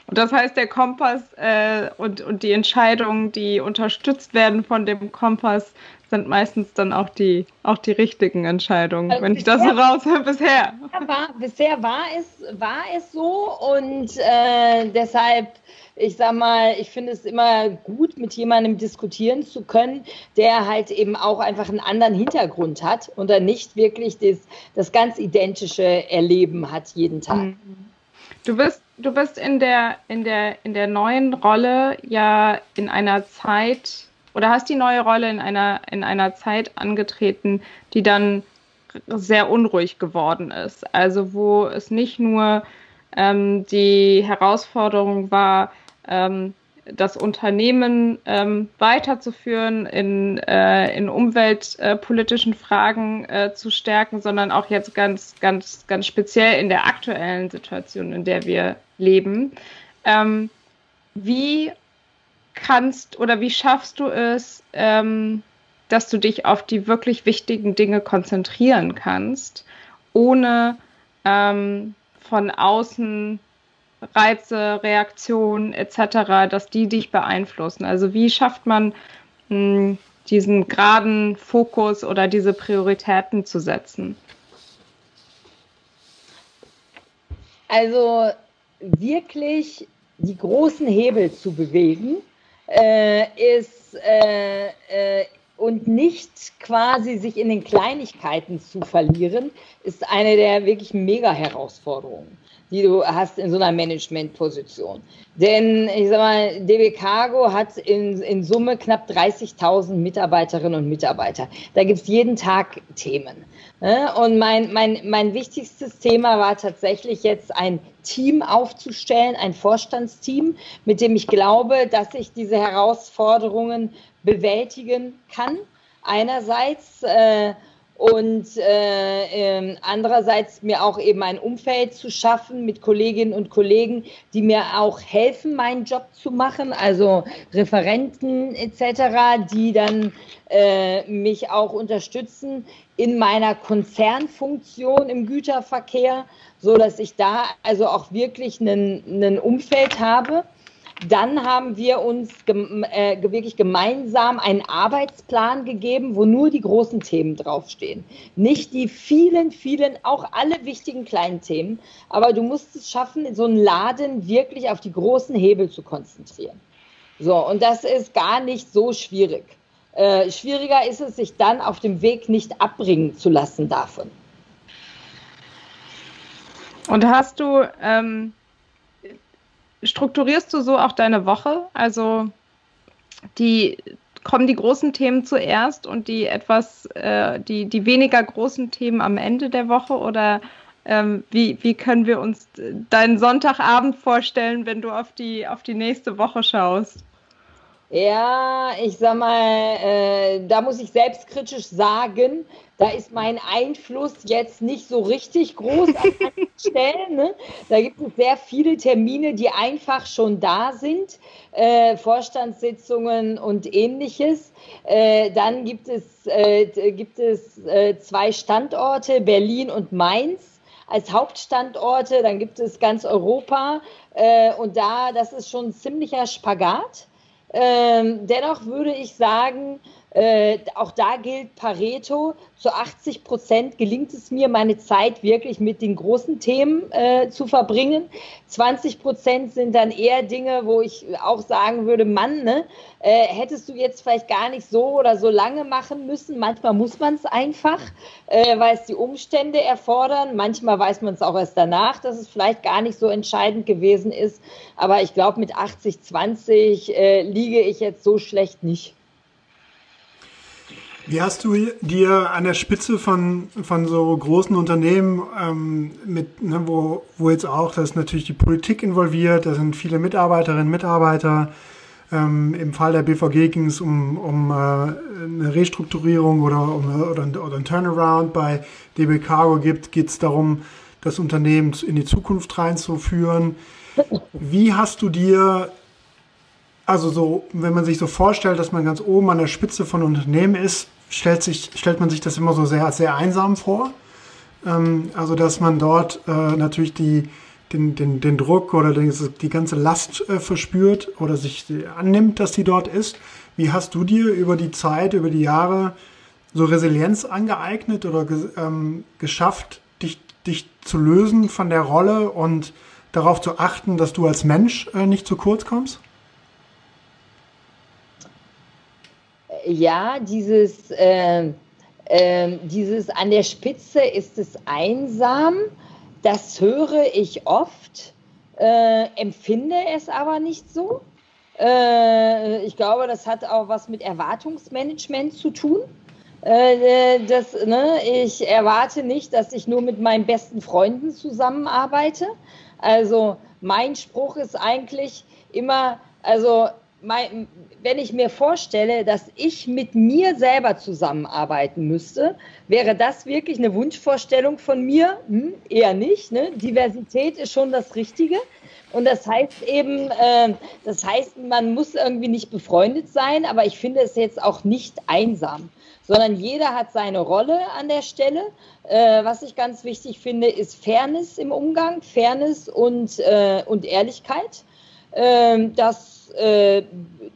Und das heißt, der Kompass äh, und, und die Entscheidungen, die unterstützt werden von dem Kompass, sind meistens dann auch die, auch die richtigen Entscheidungen, also wenn bisher, ich das so raushöre bisher. War, bisher war es, war es so und äh, deshalb, ich sag mal, ich finde es immer gut, mit jemandem diskutieren zu können, der halt eben auch einfach einen anderen Hintergrund hat und dann nicht wirklich das, das ganz identische Erleben hat jeden Tag. Mhm. Du bist, du bist in der, in der, in der neuen Rolle ja in einer Zeit oder hast die neue Rolle in einer, in einer Zeit angetreten, die dann sehr unruhig geworden ist. Also wo es nicht nur ähm, die Herausforderung war, ähm, das Unternehmen ähm, weiterzuführen, in, äh, in umweltpolitischen Fragen äh, zu stärken, sondern auch jetzt ganz, ganz, ganz speziell in der aktuellen Situation, in der wir leben. Ähm, wie kannst oder wie schaffst du es, ähm, dass du dich auf die wirklich wichtigen Dinge konzentrieren kannst, ohne ähm, von außen Reize, Reaktionen etc., dass die dich beeinflussen. Also wie schafft man mh, hm, diesen geraden Fokus oder diese Prioritäten zu setzen? Also wirklich die großen Hebel zu bewegen, äh, ist äh, äh, und nicht quasi sich in den Kleinigkeiten zu verlieren, ist eine der wirklich mega Herausforderungen die du hast in so einer Managementposition. Denn ich sag mal, DB Cargo hat in, in Summe knapp 30.000 Mitarbeiterinnen und Mitarbeiter. Da gibt es jeden Tag Themen. Ne? Und mein, mein, mein wichtigstes Thema war tatsächlich jetzt ein Team aufzustellen, ein Vorstandsteam, mit dem ich glaube, dass ich diese Herausforderungen bewältigen kann. Einerseits äh, und äh, äh, andererseits mir auch eben ein Umfeld zu schaffen mit Kolleginnen und Kollegen, die mir auch helfen, meinen Job zu machen, also Referenten etc., die dann äh, mich auch unterstützen in meiner Konzernfunktion im Güterverkehr, so dass ich da also auch wirklich ein Umfeld habe dann haben wir uns gem äh, wirklich gemeinsam einen Arbeitsplan gegeben, wo nur die großen Themen draufstehen. Nicht die vielen, vielen, auch alle wichtigen kleinen Themen. Aber du musst es schaffen, so einen Laden wirklich auf die großen Hebel zu konzentrieren. So, und das ist gar nicht so schwierig. Äh, schwieriger ist es, sich dann auf dem Weg nicht abbringen zu lassen davon. Und hast du ähm, strukturierst du so auch deine Woche? Also die kommen die großen Themen zuerst und die etwas, äh, die, die weniger großen Themen am Ende der Woche oder ähm, wie, wie können wir uns deinen Sonntagabend vorstellen, wenn du auf die, auf die nächste Woche schaust? Ja, ich sag mal, äh, da muss ich selbstkritisch sagen, da ist mein Einfluss jetzt nicht so richtig groß an Stellen. Ne? Da gibt es sehr viele Termine, die einfach schon da sind, äh, Vorstandssitzungen und ähnliches. Äh, dann gibt es, äh, gibt es äh, zwei Standorte, Berlin und Mainz als Hauptstandorte. Dann gibt es ganz Europa. Äh, und da, das ist schon ein ziemlicher Spagat. Ähm, dennoch würde ich sagen, äh, auch da gilt Pareto. Zu 80 Prozent gelingt es mir, meine Zeit wirklich mit den großen Themen äh, zu verbringen. 20 Prozent sind dann eher Dinge, wo ich auch sagen würde, Mann, ne, äh, hättest du jetzt vielleicht gar nicht so oder so lange machen müssen. Manchmal muss man es einfach, äh, weil es die Umstände erfordern. Manchmal weiß man es auch erst danach, dass es vielleicht gar nicht so entscheidend gewesen ist. Aber ich glaube, mit 80, 20 äh, liege ich jetzt so schlecht nicht. Wie hast du dir an der Spitze von, von so großen Unternehmen, ähm, mit, ne, wo, wo jetzt auch, da ist natürlich die Politik involviert, da sind viele Mitarbeiterinnen, Mitarbeiter. Ähm, Im Fall der BVG ging es um, um äh, eine Restrukturierung oder, um, oder, oder ein Turnaround. Bei DB Cargo geht es darum, das Unternehmen in die Zukunft reinzuführen. Wie hast du dir also so, wenn man sich so vorstellt, dass man ganz oben an der Spitze von Unternehmen ist, stellt, sich, stellt man sich das immer so sehr, sehr einsam vor. Ähm, also, dass man dort äh, natürlich die, den, den, den Druck oder den, die ganze Last äh, verspürt oder sich annimmt, dass die dort ist. Wie hast du dir über die Zeit, über die Jahre so Resilienz angeeignet oder ähm, geschafft, dich, dich zu lösen von der Rolle und darauf zu achten, dass du als Mensch äh, nicht zu kurz kommst? Ja, dieses, äh, äh, dieses an der Spitze ist es einsam, das höre ich oft, äh, empfinde es aber nicht so. Äh, ich glaube, das hat auch was mit Erwartungsmanagement zu tun. Äh, das, ne, ich erwarte nicht, dass ich nur mit meinen besten Freunden zusammenarbeite. Also mein Spruch ist eigentlich immer, also mein, wenn ich mir vorstelle, dass ich mit mir selber zusammenarbeiten müsste, wäre das wirklich eine Wunschvorstellung von mir? Hm, eher nicht. Ne? Diversität ist schon das Richtige. Und das heißt eben, äh, das heißt, man muss irgendwie nicht befreundet sein, aber ich finde es jetzt auch nicht einsam, sondern jeder hat seine Rolle an der Stelle. Äh, was ich ganz wichtig finde, ist Fairness im Umgang, Fairness und, äh, und Ehrlichkeit. Ähm, das äh,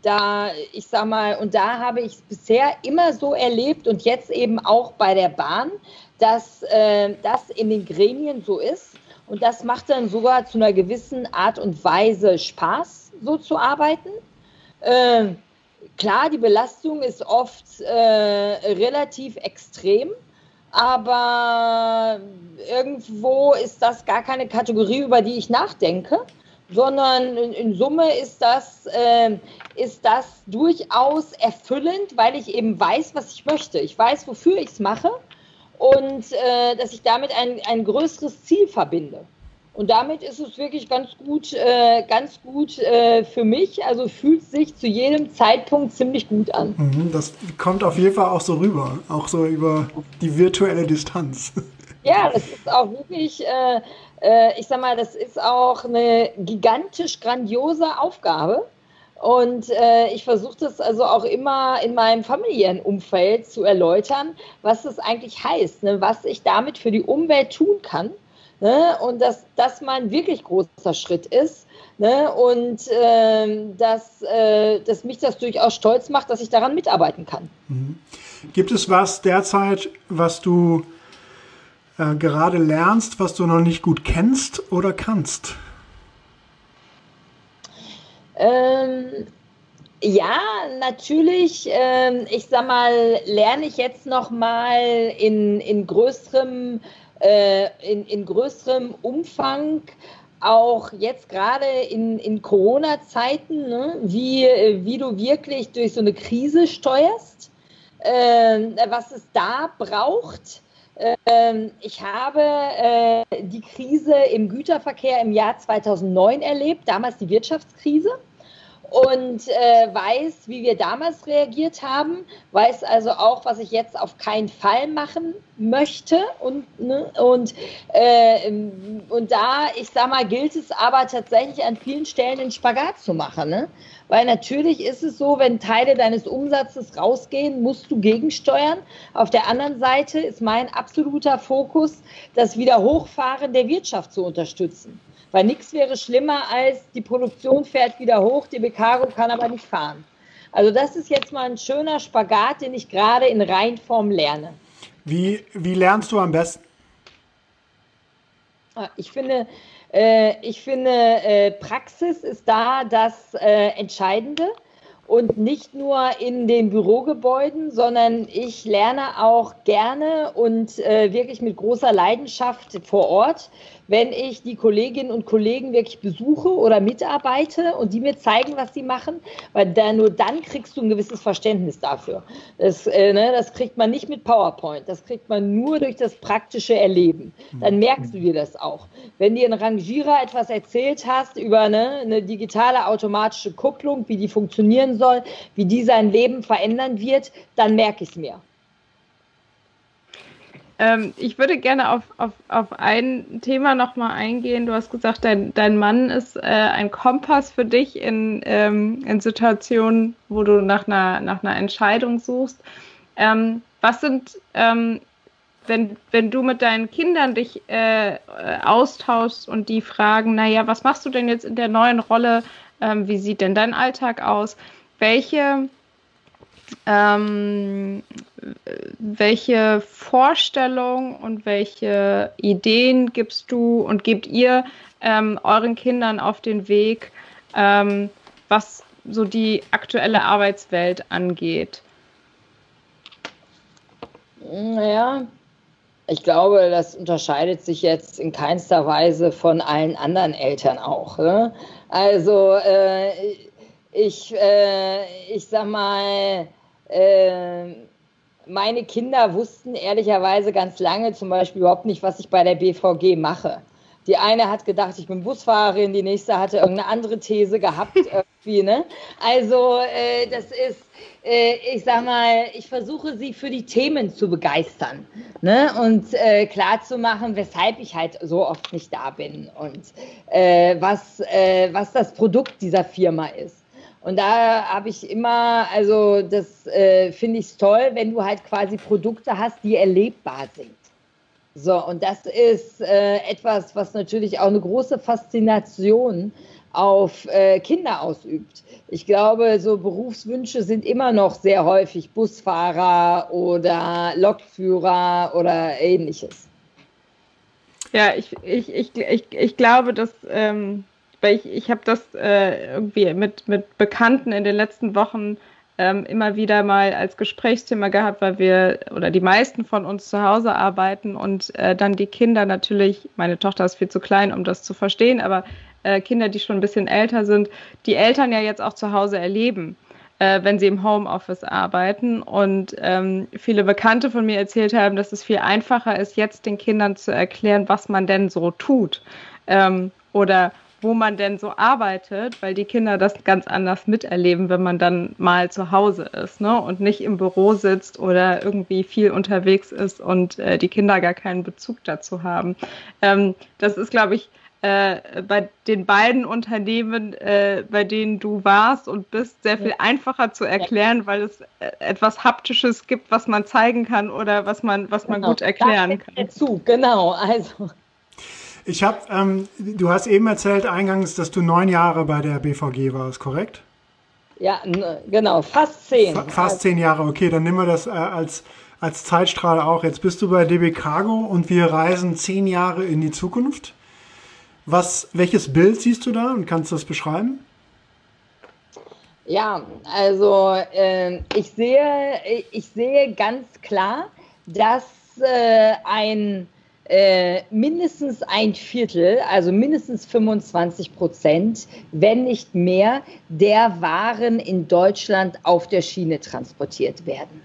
da, ich sag mal, und da habe ich es bisher immer so erlebt und jetzt eben auch bei der Bahn, dass äh, das in den Gremien so ist. Und das macht dann sogar zu einer gewissen Art und Weise Spaß, so zu arbeiten. Ähm, klar, die Belastung ist oft äh, relativ extrem, aber irgendwo ist das gar keine Kategorie, über die ich nachdenke, sondern in, Summe ist das, äh, ist das durchaus erfüllend, weil ich eben weiß, was ich möchte. Ich weiß, wofür ich es mache und äh, dass ich damit ein, ein größeres Ziel verbinde. Und damit ist es wirklich ganz gut, äh, ganz gut äh, für mich. Also fühlt sich zu jedem Zeitpunkt ziemlich gut an. Mhm, das kommt auf jeden Fall auch so rüber, auch so über die virtuelle Distanz. Ja, das ist auch wirklich, äh, äh, ich sag mal, das ist auch eine gigantisch grandiose Aufgabe. Und äh, ich versuche das also auch immer in meinem familiären Umfeld zu erläutern, was das eigentlich heißt, ne? was ich damit für die Umwelt tun kann. Ne? Und dass das mal ein wirklich großer Schritt ist. Ne? Und äh, dass, äh, dass mich das durchaus stolz macht, dass ich daran mitarbeiten kann. Mhm. Gibt es was derzeit, was du äh, gerade lernst, was du noch nicht gut kennst oder kannst? Ähm, ja, natürlich. Ähm, ich sag mal, lerne ich jetzt noch mal in, in größerem äh, in, in größerem Umfang auch jetzt gerade in, in Corona-Zeiten, ne, wie, wie du wirklich durch so eine Krise steuerst, äh, was es da braucht. Äh, ich habe äh, die Krise im Güterverkehr im Jahr 2009 erlebt, damals die Wirtschaftskrise und äh, weiß, wie wir damals reagiert haben, weiß also auch, was ich jetzt auf keinen Fall machen möchte. Und, ne, und, äh, und da, ich sag mal, gilt es aber tatsächlich an vielen Stellen den Spagat zu machen. Ne? Weil natürlich ist es so, wenn Teile deines Umsatzes rausgehen, musst du gegensteuern. Auf der anderen Seite ist mein absoluter Fokus, das Wiederhochfahren der Wirtschaft zu unterstützen. Weil nichts wäre schlimmer als die Produktion fährt wieder hoch, die Becargo kann aber nicht fahren. Also das ist jetzt mal ein schöner Spagat, den ich gerade in Reinform lerne. Wie, wie lernst du am besten? Ah, ich finde, ich finde äh, Praxis ist da das äh, Entscheidende und nicht nur in den Bürogebäuden, sondern ich lerne auch gerne und äh, wirklich mit großer Leidenschaft vor Ort wenn ich die Kolleginnen und Kollegen wirklich besuche oder mitarbeite und die mir zeigen, was sie machen, weil da, nur dann kriegst du ein gewisses Verständnis dafür. Das, äh, ne, das kriegt man nicht mit PowerPoint, das kriegt man nur durch das praktische Erleben. Dann merkst du dir das auch. Wenn dir ein Rangierer etwas erzählt hast über ne, eine digitale automatische Kupplung, wie die funktionieren soll, wie die sein Leben verändern wird, dann merke ich es mir. Ähm, ich würde gerne auf, auf, auf ein Thema nochmal eingehen. Du hast gesagt, dein, dein Mann ist äh, ein Kompass für dich in, ähm, in Situationen, wo du nach einer, nach einer Entscheidung suchst. Ähm, was sind, ähm, wenn, wenn du mit deinen Kindern dich äh, austauschst und die fragen, naja, was machst du denn jetzt in der neuen Rolle? Ähm, wie sieht denn dein Alltag aus? Welche ähm, welche Vorstellung und welche Ideen gibst du und gebt ihr ähm, euren Kindern auf den Weg, ähm, was so die aktuelle Arbeitswelt angeht? Naja, ich glaube, das unterscheidet sich jetzt in keinster Weise von allen anderen Eltern auch. Ne? Also äh, ich, äh, ich sag mal, äh, meine Kinder wussten ehrlicherweise ganz lange zum Beispiel überhaupt nicht, was ich bei der BVG mache. Die eine hat gedacht, ich bin Busfahrerin, die nächste hatte irgendeine andere These gehabt irgendwie. Ne? Also äh, das ist, äh, ich sag mal, ich versuche sie für die Themen zu begeistern ne? und äh, klar zu machen, weshalb ich halt so oft nicht da bin und äh, was, äh, was das Produkt dieser Firma ist. Und da habe ich immer, also das äh, finde ich toll, wenn du halt quasi Produkte hast, die erlebbar sind. So, und das ist äh, etwas, was natürlich auch eine große Faszination auf äh, Kinder ausübt. Ich glaube, so Berufswünsche sind immer noch sehr häufig Busfahrer oder Lokführer oder ähnliches. Ja, ich, ich, ich, ich, ich glaube, dass, ähm, weil ich, ich habe das äh, irgendwie mit, mit Bekannten in den letzten Wochen ähm, immer wieder mal als Gesprächsthema gehabt, weil wir oder die meisten von uns zu Hause arbeiten und äh, dann die Kinder natürlich, meine Tochter ist viel zu klein, um das zu verstehen, aber äh, Kinder, die schon ein bisschen älter sind, die Eltern ja jetzt auch zu Hause erleben äh, wenn sie im Homeoffice arbeiten. Und ähm, viele Bekannte von mir erzählt haben, dass es viel einfacher ist, jetzt den Kindern zu erklären, was man denn so tut ähm, oder wo man denn so arbeitet, weil die Kinder das ganz anders miterleben, wenn man dann mal zu Hause ist ne? und nicht im Büro sitzt oder irgendwie viel unterwegs ist und äh, die Kinder gar keinen Bezug dazu haben. Ähm, das ist, glaube ich, äh, bei den beiden Unternehmen, äh, bei denen du warst und bist, sehr viel einfacher zu erklären, weil es äh, etwas Haptisches gibt, was man zeigen kann oder was man, was man genau. gut erklären kann. Dazu, genau. Also. Ich habe, ähm, du hast eben erzählt eingangs, dass du neun Jahre bei der BVG warst, korrekt? Ja, genau, fast zehn. Fa fast zehn Jahre, okay, dann nehmen wir das äh, als, als Zeitstrahl auch. Jetzt bist du bei DB Cargo und wir reisen zehn Jahre in die Zukunft. Was, welches Bild siehst du da und kannst du das beschreiben? Ja, also äh, ich, sehe, ich sehe ganz klar, dass äh, ein äh, mindestens ein Viertel, also mindestens 25 Prozent, wenn nicht mehr, der Waren in Deutschland auf der Schiene transportiert werden.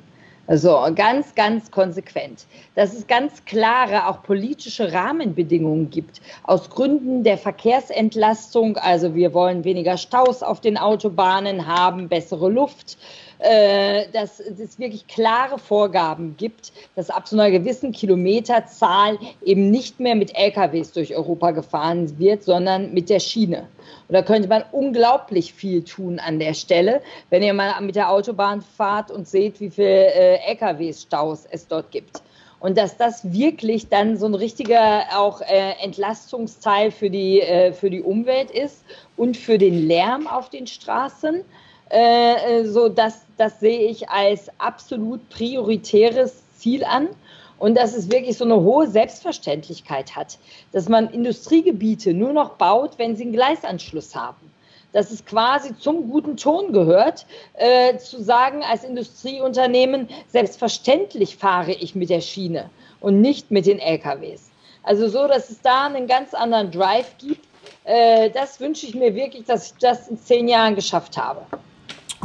Also ganz, ganz konsequent. Dass es ganz klare, auch politische Rahmenbedingungen gibt. Aus Gründen der Verkehrsentlastung, also wir wollen weniger Staus auf den Autobahnen haben, bessere Luft, äh, dass es wirklich klare Vorgaben gibt, dass ab so einer gewissen Kilometerzahl eben nicht mehr mit LKWs durch Europa gefahren wird, sondern mit der Schiene. Und da könnte man unglaublich viel tun an der Stelle, wenn ihr mal mit der Autobahn fahrt und seht, wie viele äh, LKW-Staus es dort gibt. Und dass das wirklich dann so ein richtiger auch äh, Entlastungsteil für die, äh, für die Umwelt ist und für den Lärm auf den Straßen. Äh, äh so das, das sehe ich als absolut prioritäres Ziel an und dass es wirklich so eine hohe Selbstverständlichkeit hat, dass man Industriegebiete nur noch baut, wenn sie einen Gleisanschluss haben. Dass es quasi zum guten Ton gehört, äh, zu sagen als Industrieunternehmen, selbstverständlich fahre ich mit der Schiene und nicht mit den LKWs. Also so, dass es da einen ganz anderen Drive gibt. Äh, das wünsche ich mir wirklich, dass ich das in zehn Jahren geschafft habe.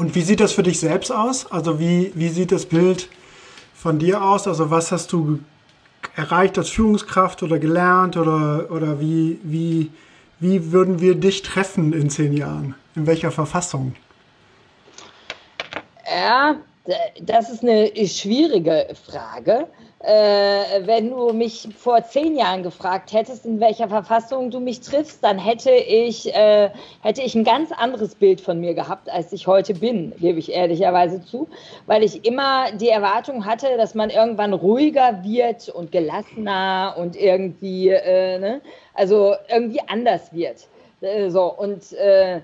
Und wie sieht das für dich selbst aus? Also wie, wie sieht das Bild von dir aus? Also was hast du erreicht als Führungskraft oder gelernt oder, oder wie, wie, wie würden wir dich treffen in zehn Jahren? In welcher Verfassung? Ja, das ist eine schwierige Frage äh, wenn du mich vor zehn Jahren gefragt hättest, in welcher Verfassung du mich triffst, dann hätte ich, äh, hätte ich ein ganz anderes Bild von mir gehabt, als ich heute bin, gebe ich ehrlicherweise zu, weil ich immer die Erwartung hatte, dass man irgendwann ruhiger wird und gelassener und irgendwie, äh, ne? also irgendwie anders wird. Äh, so, und äh,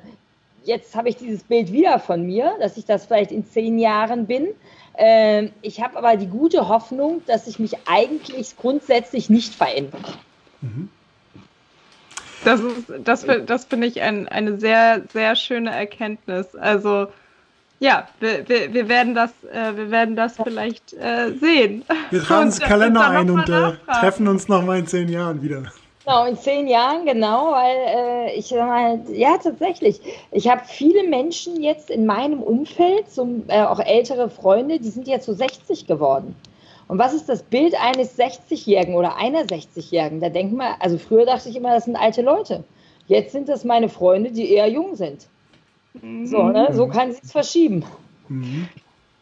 jetzt habe ich dieses Bild wieder von mir, dass ich das vielleicht in zehn Jahren bin. Ähm, ich habe aber die gute Hoffnung, dass sich mich eigentlich grundsätzlich nicht verändert. Mhm. Das, ist, das, das finde ich ein, eine sehr, sehr schöne Erkenntnis. Also, ja, wir, wir, wir, werden, das, äh, wir werden das vielleicht äh, sehen. Wir tragen ins Kalender ein und äh, treffen uns nochmal in zehn Jahren wieder. Genau, in zehn Jahren, genau, weil äh, ich mal, ja, tatsächlich. Ich habe viele Menschen jetzt in meinem Umfeld, so, äh, auch ältere Freunde, die sind jetzt so 60 geworden. Und was ist das Bild eines 60-Jährigen oder einer 60-Jährigen? Da denkt man, also früher dachte ich immer, das sind alte Leute. Jetzt sind das meine Freunde, die eher jung sind. Mhm. So, ne? so kann sich verschieben. Mhm.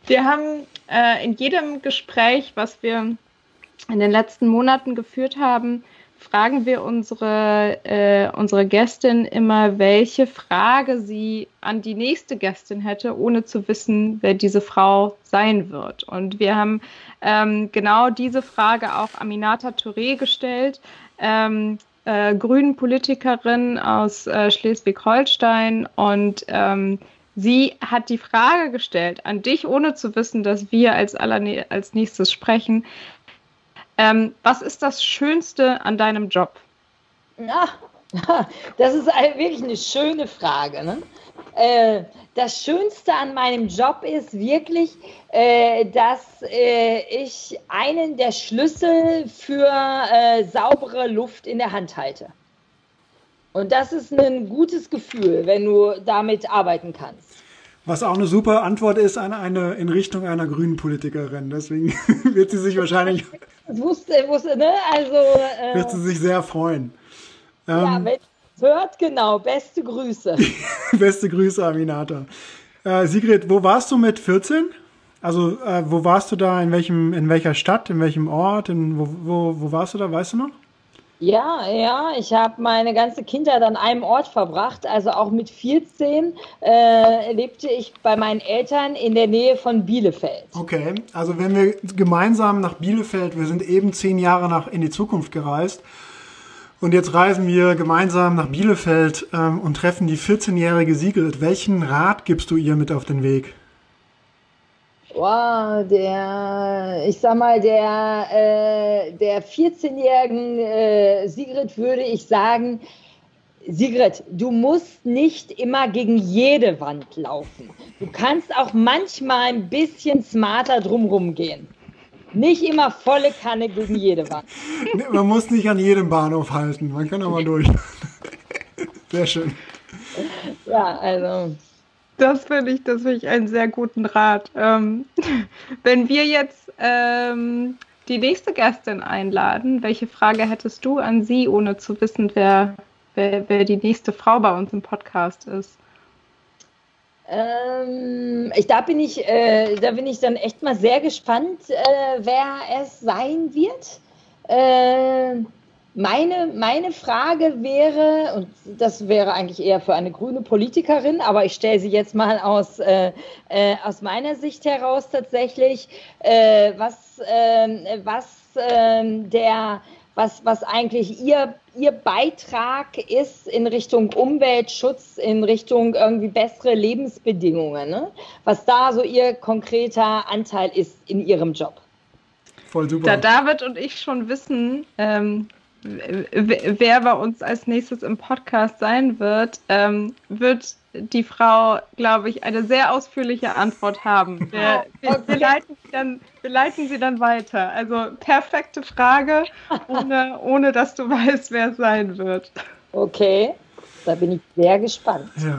Wir haben äh, in jedem Gespräch, was wir in den letzten Monaten geführt haben, fragen wir unsere, äh, unsere Gästin immer, welche Frage sie an die nächste Gästin hätte, ohne zu wissen, wer diese Frau sein wird. Und wir haben ähm, genau diese Frage auch Aminata Touré gestellt. Ähm, äh, Grünen Politikerin aus äh, Schleswig-Holstein und ähm, sie hat die Frage gestellt an dich, ohne zu wissen, dass wir als, aller, als nächstes sprechen Ähm, was ist das Schönste an deinem Job? Ja, das ist wirklich eine schöne Frage. Ne? Äh, das Schönste an meinem Job ist wirklich, äh, dass äh, ich einen der Schlüssel für äh, saubere Luft in der Hand halte. Und das ist ein gutes Gefühl, wenn du damit arbeiten kannst. Was auch eine super Antwort ist an eine in Richtung einer grünen Politikerin. Deswegen wird sie sich wahrscheinlich. wusste, wusste, ne? Also. Äh, wird sie sich sehr freuen. Ja, ähm, wenn es hört, genau. Beste Grüße. Beste Grüße, Aminata. Äh, Sigrid, wo warst du mit 14? Also, äh, wo warst du da? In welchem, in welcher Stadt, in welchem Ort? In, wo, wo, wo warst du da? Weißt du noch? Ja, ja, ich habe meine ganze Kindheit an einem Ort verbracht. Also auch mit 14 äh, lebte ich bei meinen Eltern in der Nähe von Bielefeld. Okay, also wenn wir gemeinsam nach Bielefeld, wir sind eben zehn Jahre nach in die Zukunft gereist und jetzt reisen wir gemeinsam nach Bielefeld ähm, und treffen die 14-jährige Sigrid. Welchen Rat gibst du ihr mit auf den Weg? Wow, der, ich sag mal, der, äh, der 14-jährigen äh, Sigrid würde ich sagen, Sigrid, du musst nicht immer gegen jede Wand laufen. Du kannst auch manchmal ein bisschen smarter drumherum gehen. Nicht immer volle Kanne gegen jede Wand. Man muss nicht an jedem Bahnhof halten. Man kann auch mal durch. Sehr schön. Ja, also. Das finde ich, das finde ich einen sehr guten Rat. Ähm, wenn wir jetzt ähm, die nächste Gästin einladen, welche Frage hättest du an sie, ohne zu wissen, wer, wer, wer die nächste Frau bei uns im Podcast ist? Ähm, ich, da, bin ich, äh, da bin ich dann echt mal sehr gespannt, äh, wer es sein wird. Äh, meine, meine Frage wäre, und das wäre eigentlich eher für eine grüne Politikerin, aber ich stelle sie jetzt mal aus, äh, äh, aus meiner Sicht heraus tatsächlich, äh, was, ähm, was ähm, der was, was eigentlich ihr, ihr Beitrag ist in Richtung Umweltschutz, in Richtung irgendwie bessere Lebensbedingungen. Ne? Was da so ihr konkreter Anteil ist in ihrem Job. Voll super. Da David und ich schon wissen, ähm, wer bei uns als nächstes im Podcast sein wird, ähm, wird die Frau, glaube ich, eine sehr ausführliche Antwort haben. Wir, wir, wir, leiten dann, wir, leiten sie dann weiter. Also perfekte Frage, ohne, ohne dass du weißt, wer es sein wird. Okay, da bin ich sehr gespannt. Ja.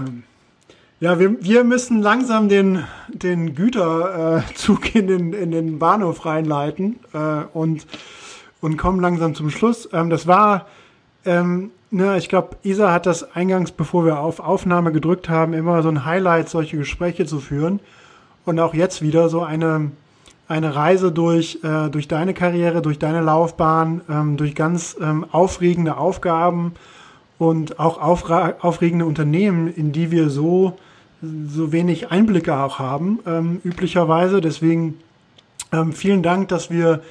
Ja, wir, wir müssen langsam den, den Güterzug in den, in den Bahnhof reinleiten äh, und und kommen langsam zum Schluss. Ähm, das war, ähm, ne, ich glaube, Isa hat das eingangs, bevor wir auf Aufnahme gedrückt haben, immer so ein Highlight, solche Gespräche zu führen. Und auch jetzt wieder so eine, eine Reise durch, äh, durch deine Karriere, durch deine Laufbahn, ähm, durch ganz ähm, aufregende Aufgaben und auch aufregende Unternehmen, in die wir so, so wenig Einblicke auch haben, ähm, üblicherweise. Deswegen ähm, vielen Dank, dass wir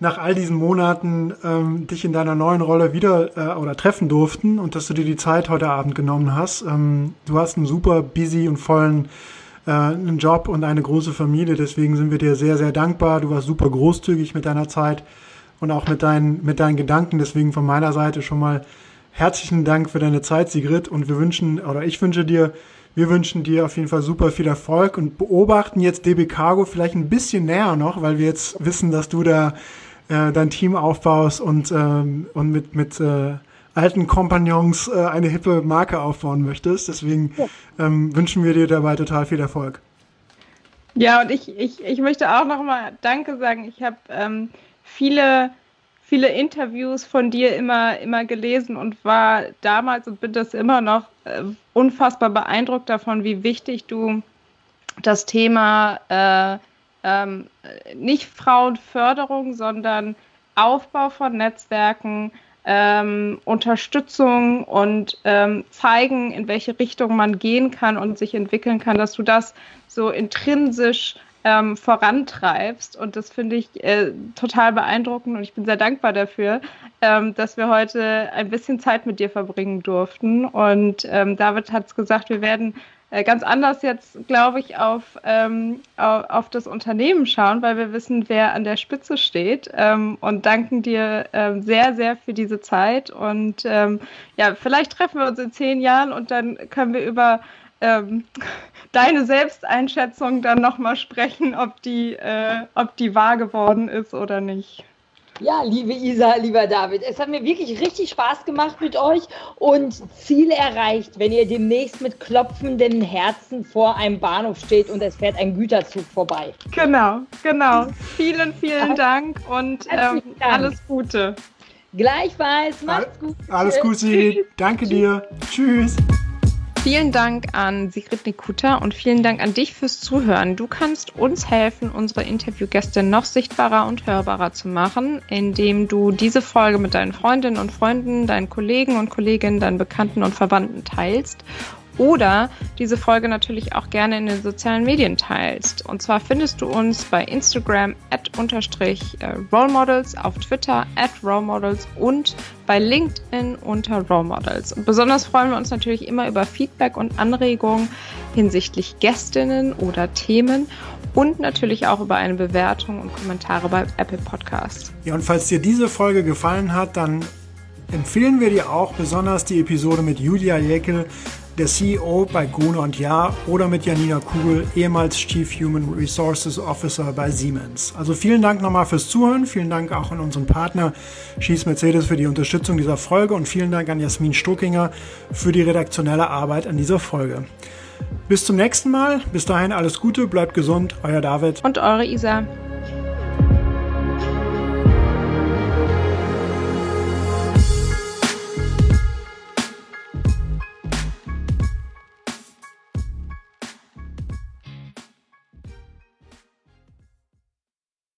nach all diesen Monaten ähm, dich in deiner neuen Rolle wieder äh, oder treffen durften und dass du dir die Zeit heute Abend genommen hast. Ähm, du hast einen super busy und vollen äh, einen Job und eine große Familie, deswegen sind wir dir sehr, sehr dankbar. Du warst super großzügig mit deiner Zeit und auch mit deinen, mit deinen Gedanken. Deswegen von meiner Seite schon mal herzlichen Dank für deine Zeit, Sigrid. Und wir wünschen, oder ich wünsche dir, wir wünschen dir auf jeden Fall super viel Erfolg und beobachten jetzt DB Cargo vielleicht ein bisschen näher noch, weil wir jetzt wissen, dass du da äh, dein Team aufbaust und, ähm, und mit, mit äh, alten Kompagnons äh, eine hippe Marke aufbauen möchtest. Deswegen ja. ähm, wünschen wir dir dabei total viel Erfolg. Ja, und ich, ich, ich möchte auch nochmal Danke sagen. Ich habe ähm, viele, viele Interviews von dir immer, immer gelesen und war damals und bin das immer noch äh, unfassbar beeindruckt davon, wie wichtig du das Thema äh, ähm, nicht Frauenförderung, sondern Aufbau von Netzwerken, ähm, Unterstützung und ähm, zeigen, in welche Richtung man gehen kann und sich entwickeln kann, dass du das so intrinsisch ähm, vorantreibst. Und das finde ich äh, total beeindruckend und ich bin sehr dankbar dafür, ähm, dass wir heute ein bisschen Zeit mit dir verbringen durften. Und ähm, David hat es gesagt, wir werden ganz anders jetzt, glaube ich, auf, ähm, auf, auf, das Unternehmen schauen, weil wir wissen, wer an der Spitze steht ähm, und danken dir ähm, sehr, sehr für diese Zeit. Und ähm, ja, vielleicht treffen wir uns in zehn Jahren und dann können wir über ähm, deine Selbsteinschätzung dann nochmal sprechen, ob die, äh, ob die wahr geworden ist oder nicht. Ja, liebe Isa, lieber David, es hat mir wirklich richtig Spaß gemacht mit euch und Ziel erreicht, wenn ihr demnächst mit klopfenden Herzen vor einem Bahnhof steht und es fährt ein Güterzug vorbei. Genau, genau. Vielen, vielen. Dank und ähm, Dank. alles Gute. Gleichfalls, macht's gut. Alles Gute, danke dir. Tschüss. Vielen Dank an Sigrid Nikuta und vielen Dank an dich fürs Zuhören. Du kannst uns helfen, unsere Interviewgäste noch sichtbarer und hörbarer zu machen, indem du diese Folge mit deinen Freundinnen und Freunden, deinen Kollegen und Kolleginnen, deinen Bekannten und Verwandten teilst oder diese Folge natürlich auch gerne in den sozialen Medien teilst. Und zwar findest du uns bei Instagram at unterstrich äh, Role Models, auf Twitter at Role Models und bei LinkedIn unter Role Models. Und besonders freuen wir uns natürlich immer über Feedback und Anregungen hinsichtlich Gästinnen oder Themen und natürlich auch über eine Bewertung und Kommentare bei Apple Podcasts. Ja, und falls dir diese Folge gefallen hat, dann empfehlen wir dir auch besonders die Episode mit Julia Jäckel der CEO bei Gruner und Jahr oder mit Janina Kugel, ehemals Chief Human Resources Officer bei Siemens. Also vielen Dank nochmal fürs Zuhören, vielen Dank auch an unseren Partner Schieß Mercedes für die Unterstützung dieser Folge und vielen Dank an Jasmin Stuckinger für die redaktionelle Arbeit an dieser Folge. Bis zum nächsten Mal, bis dahin alles Gute, bleibt gesund, euer David und eure Isa.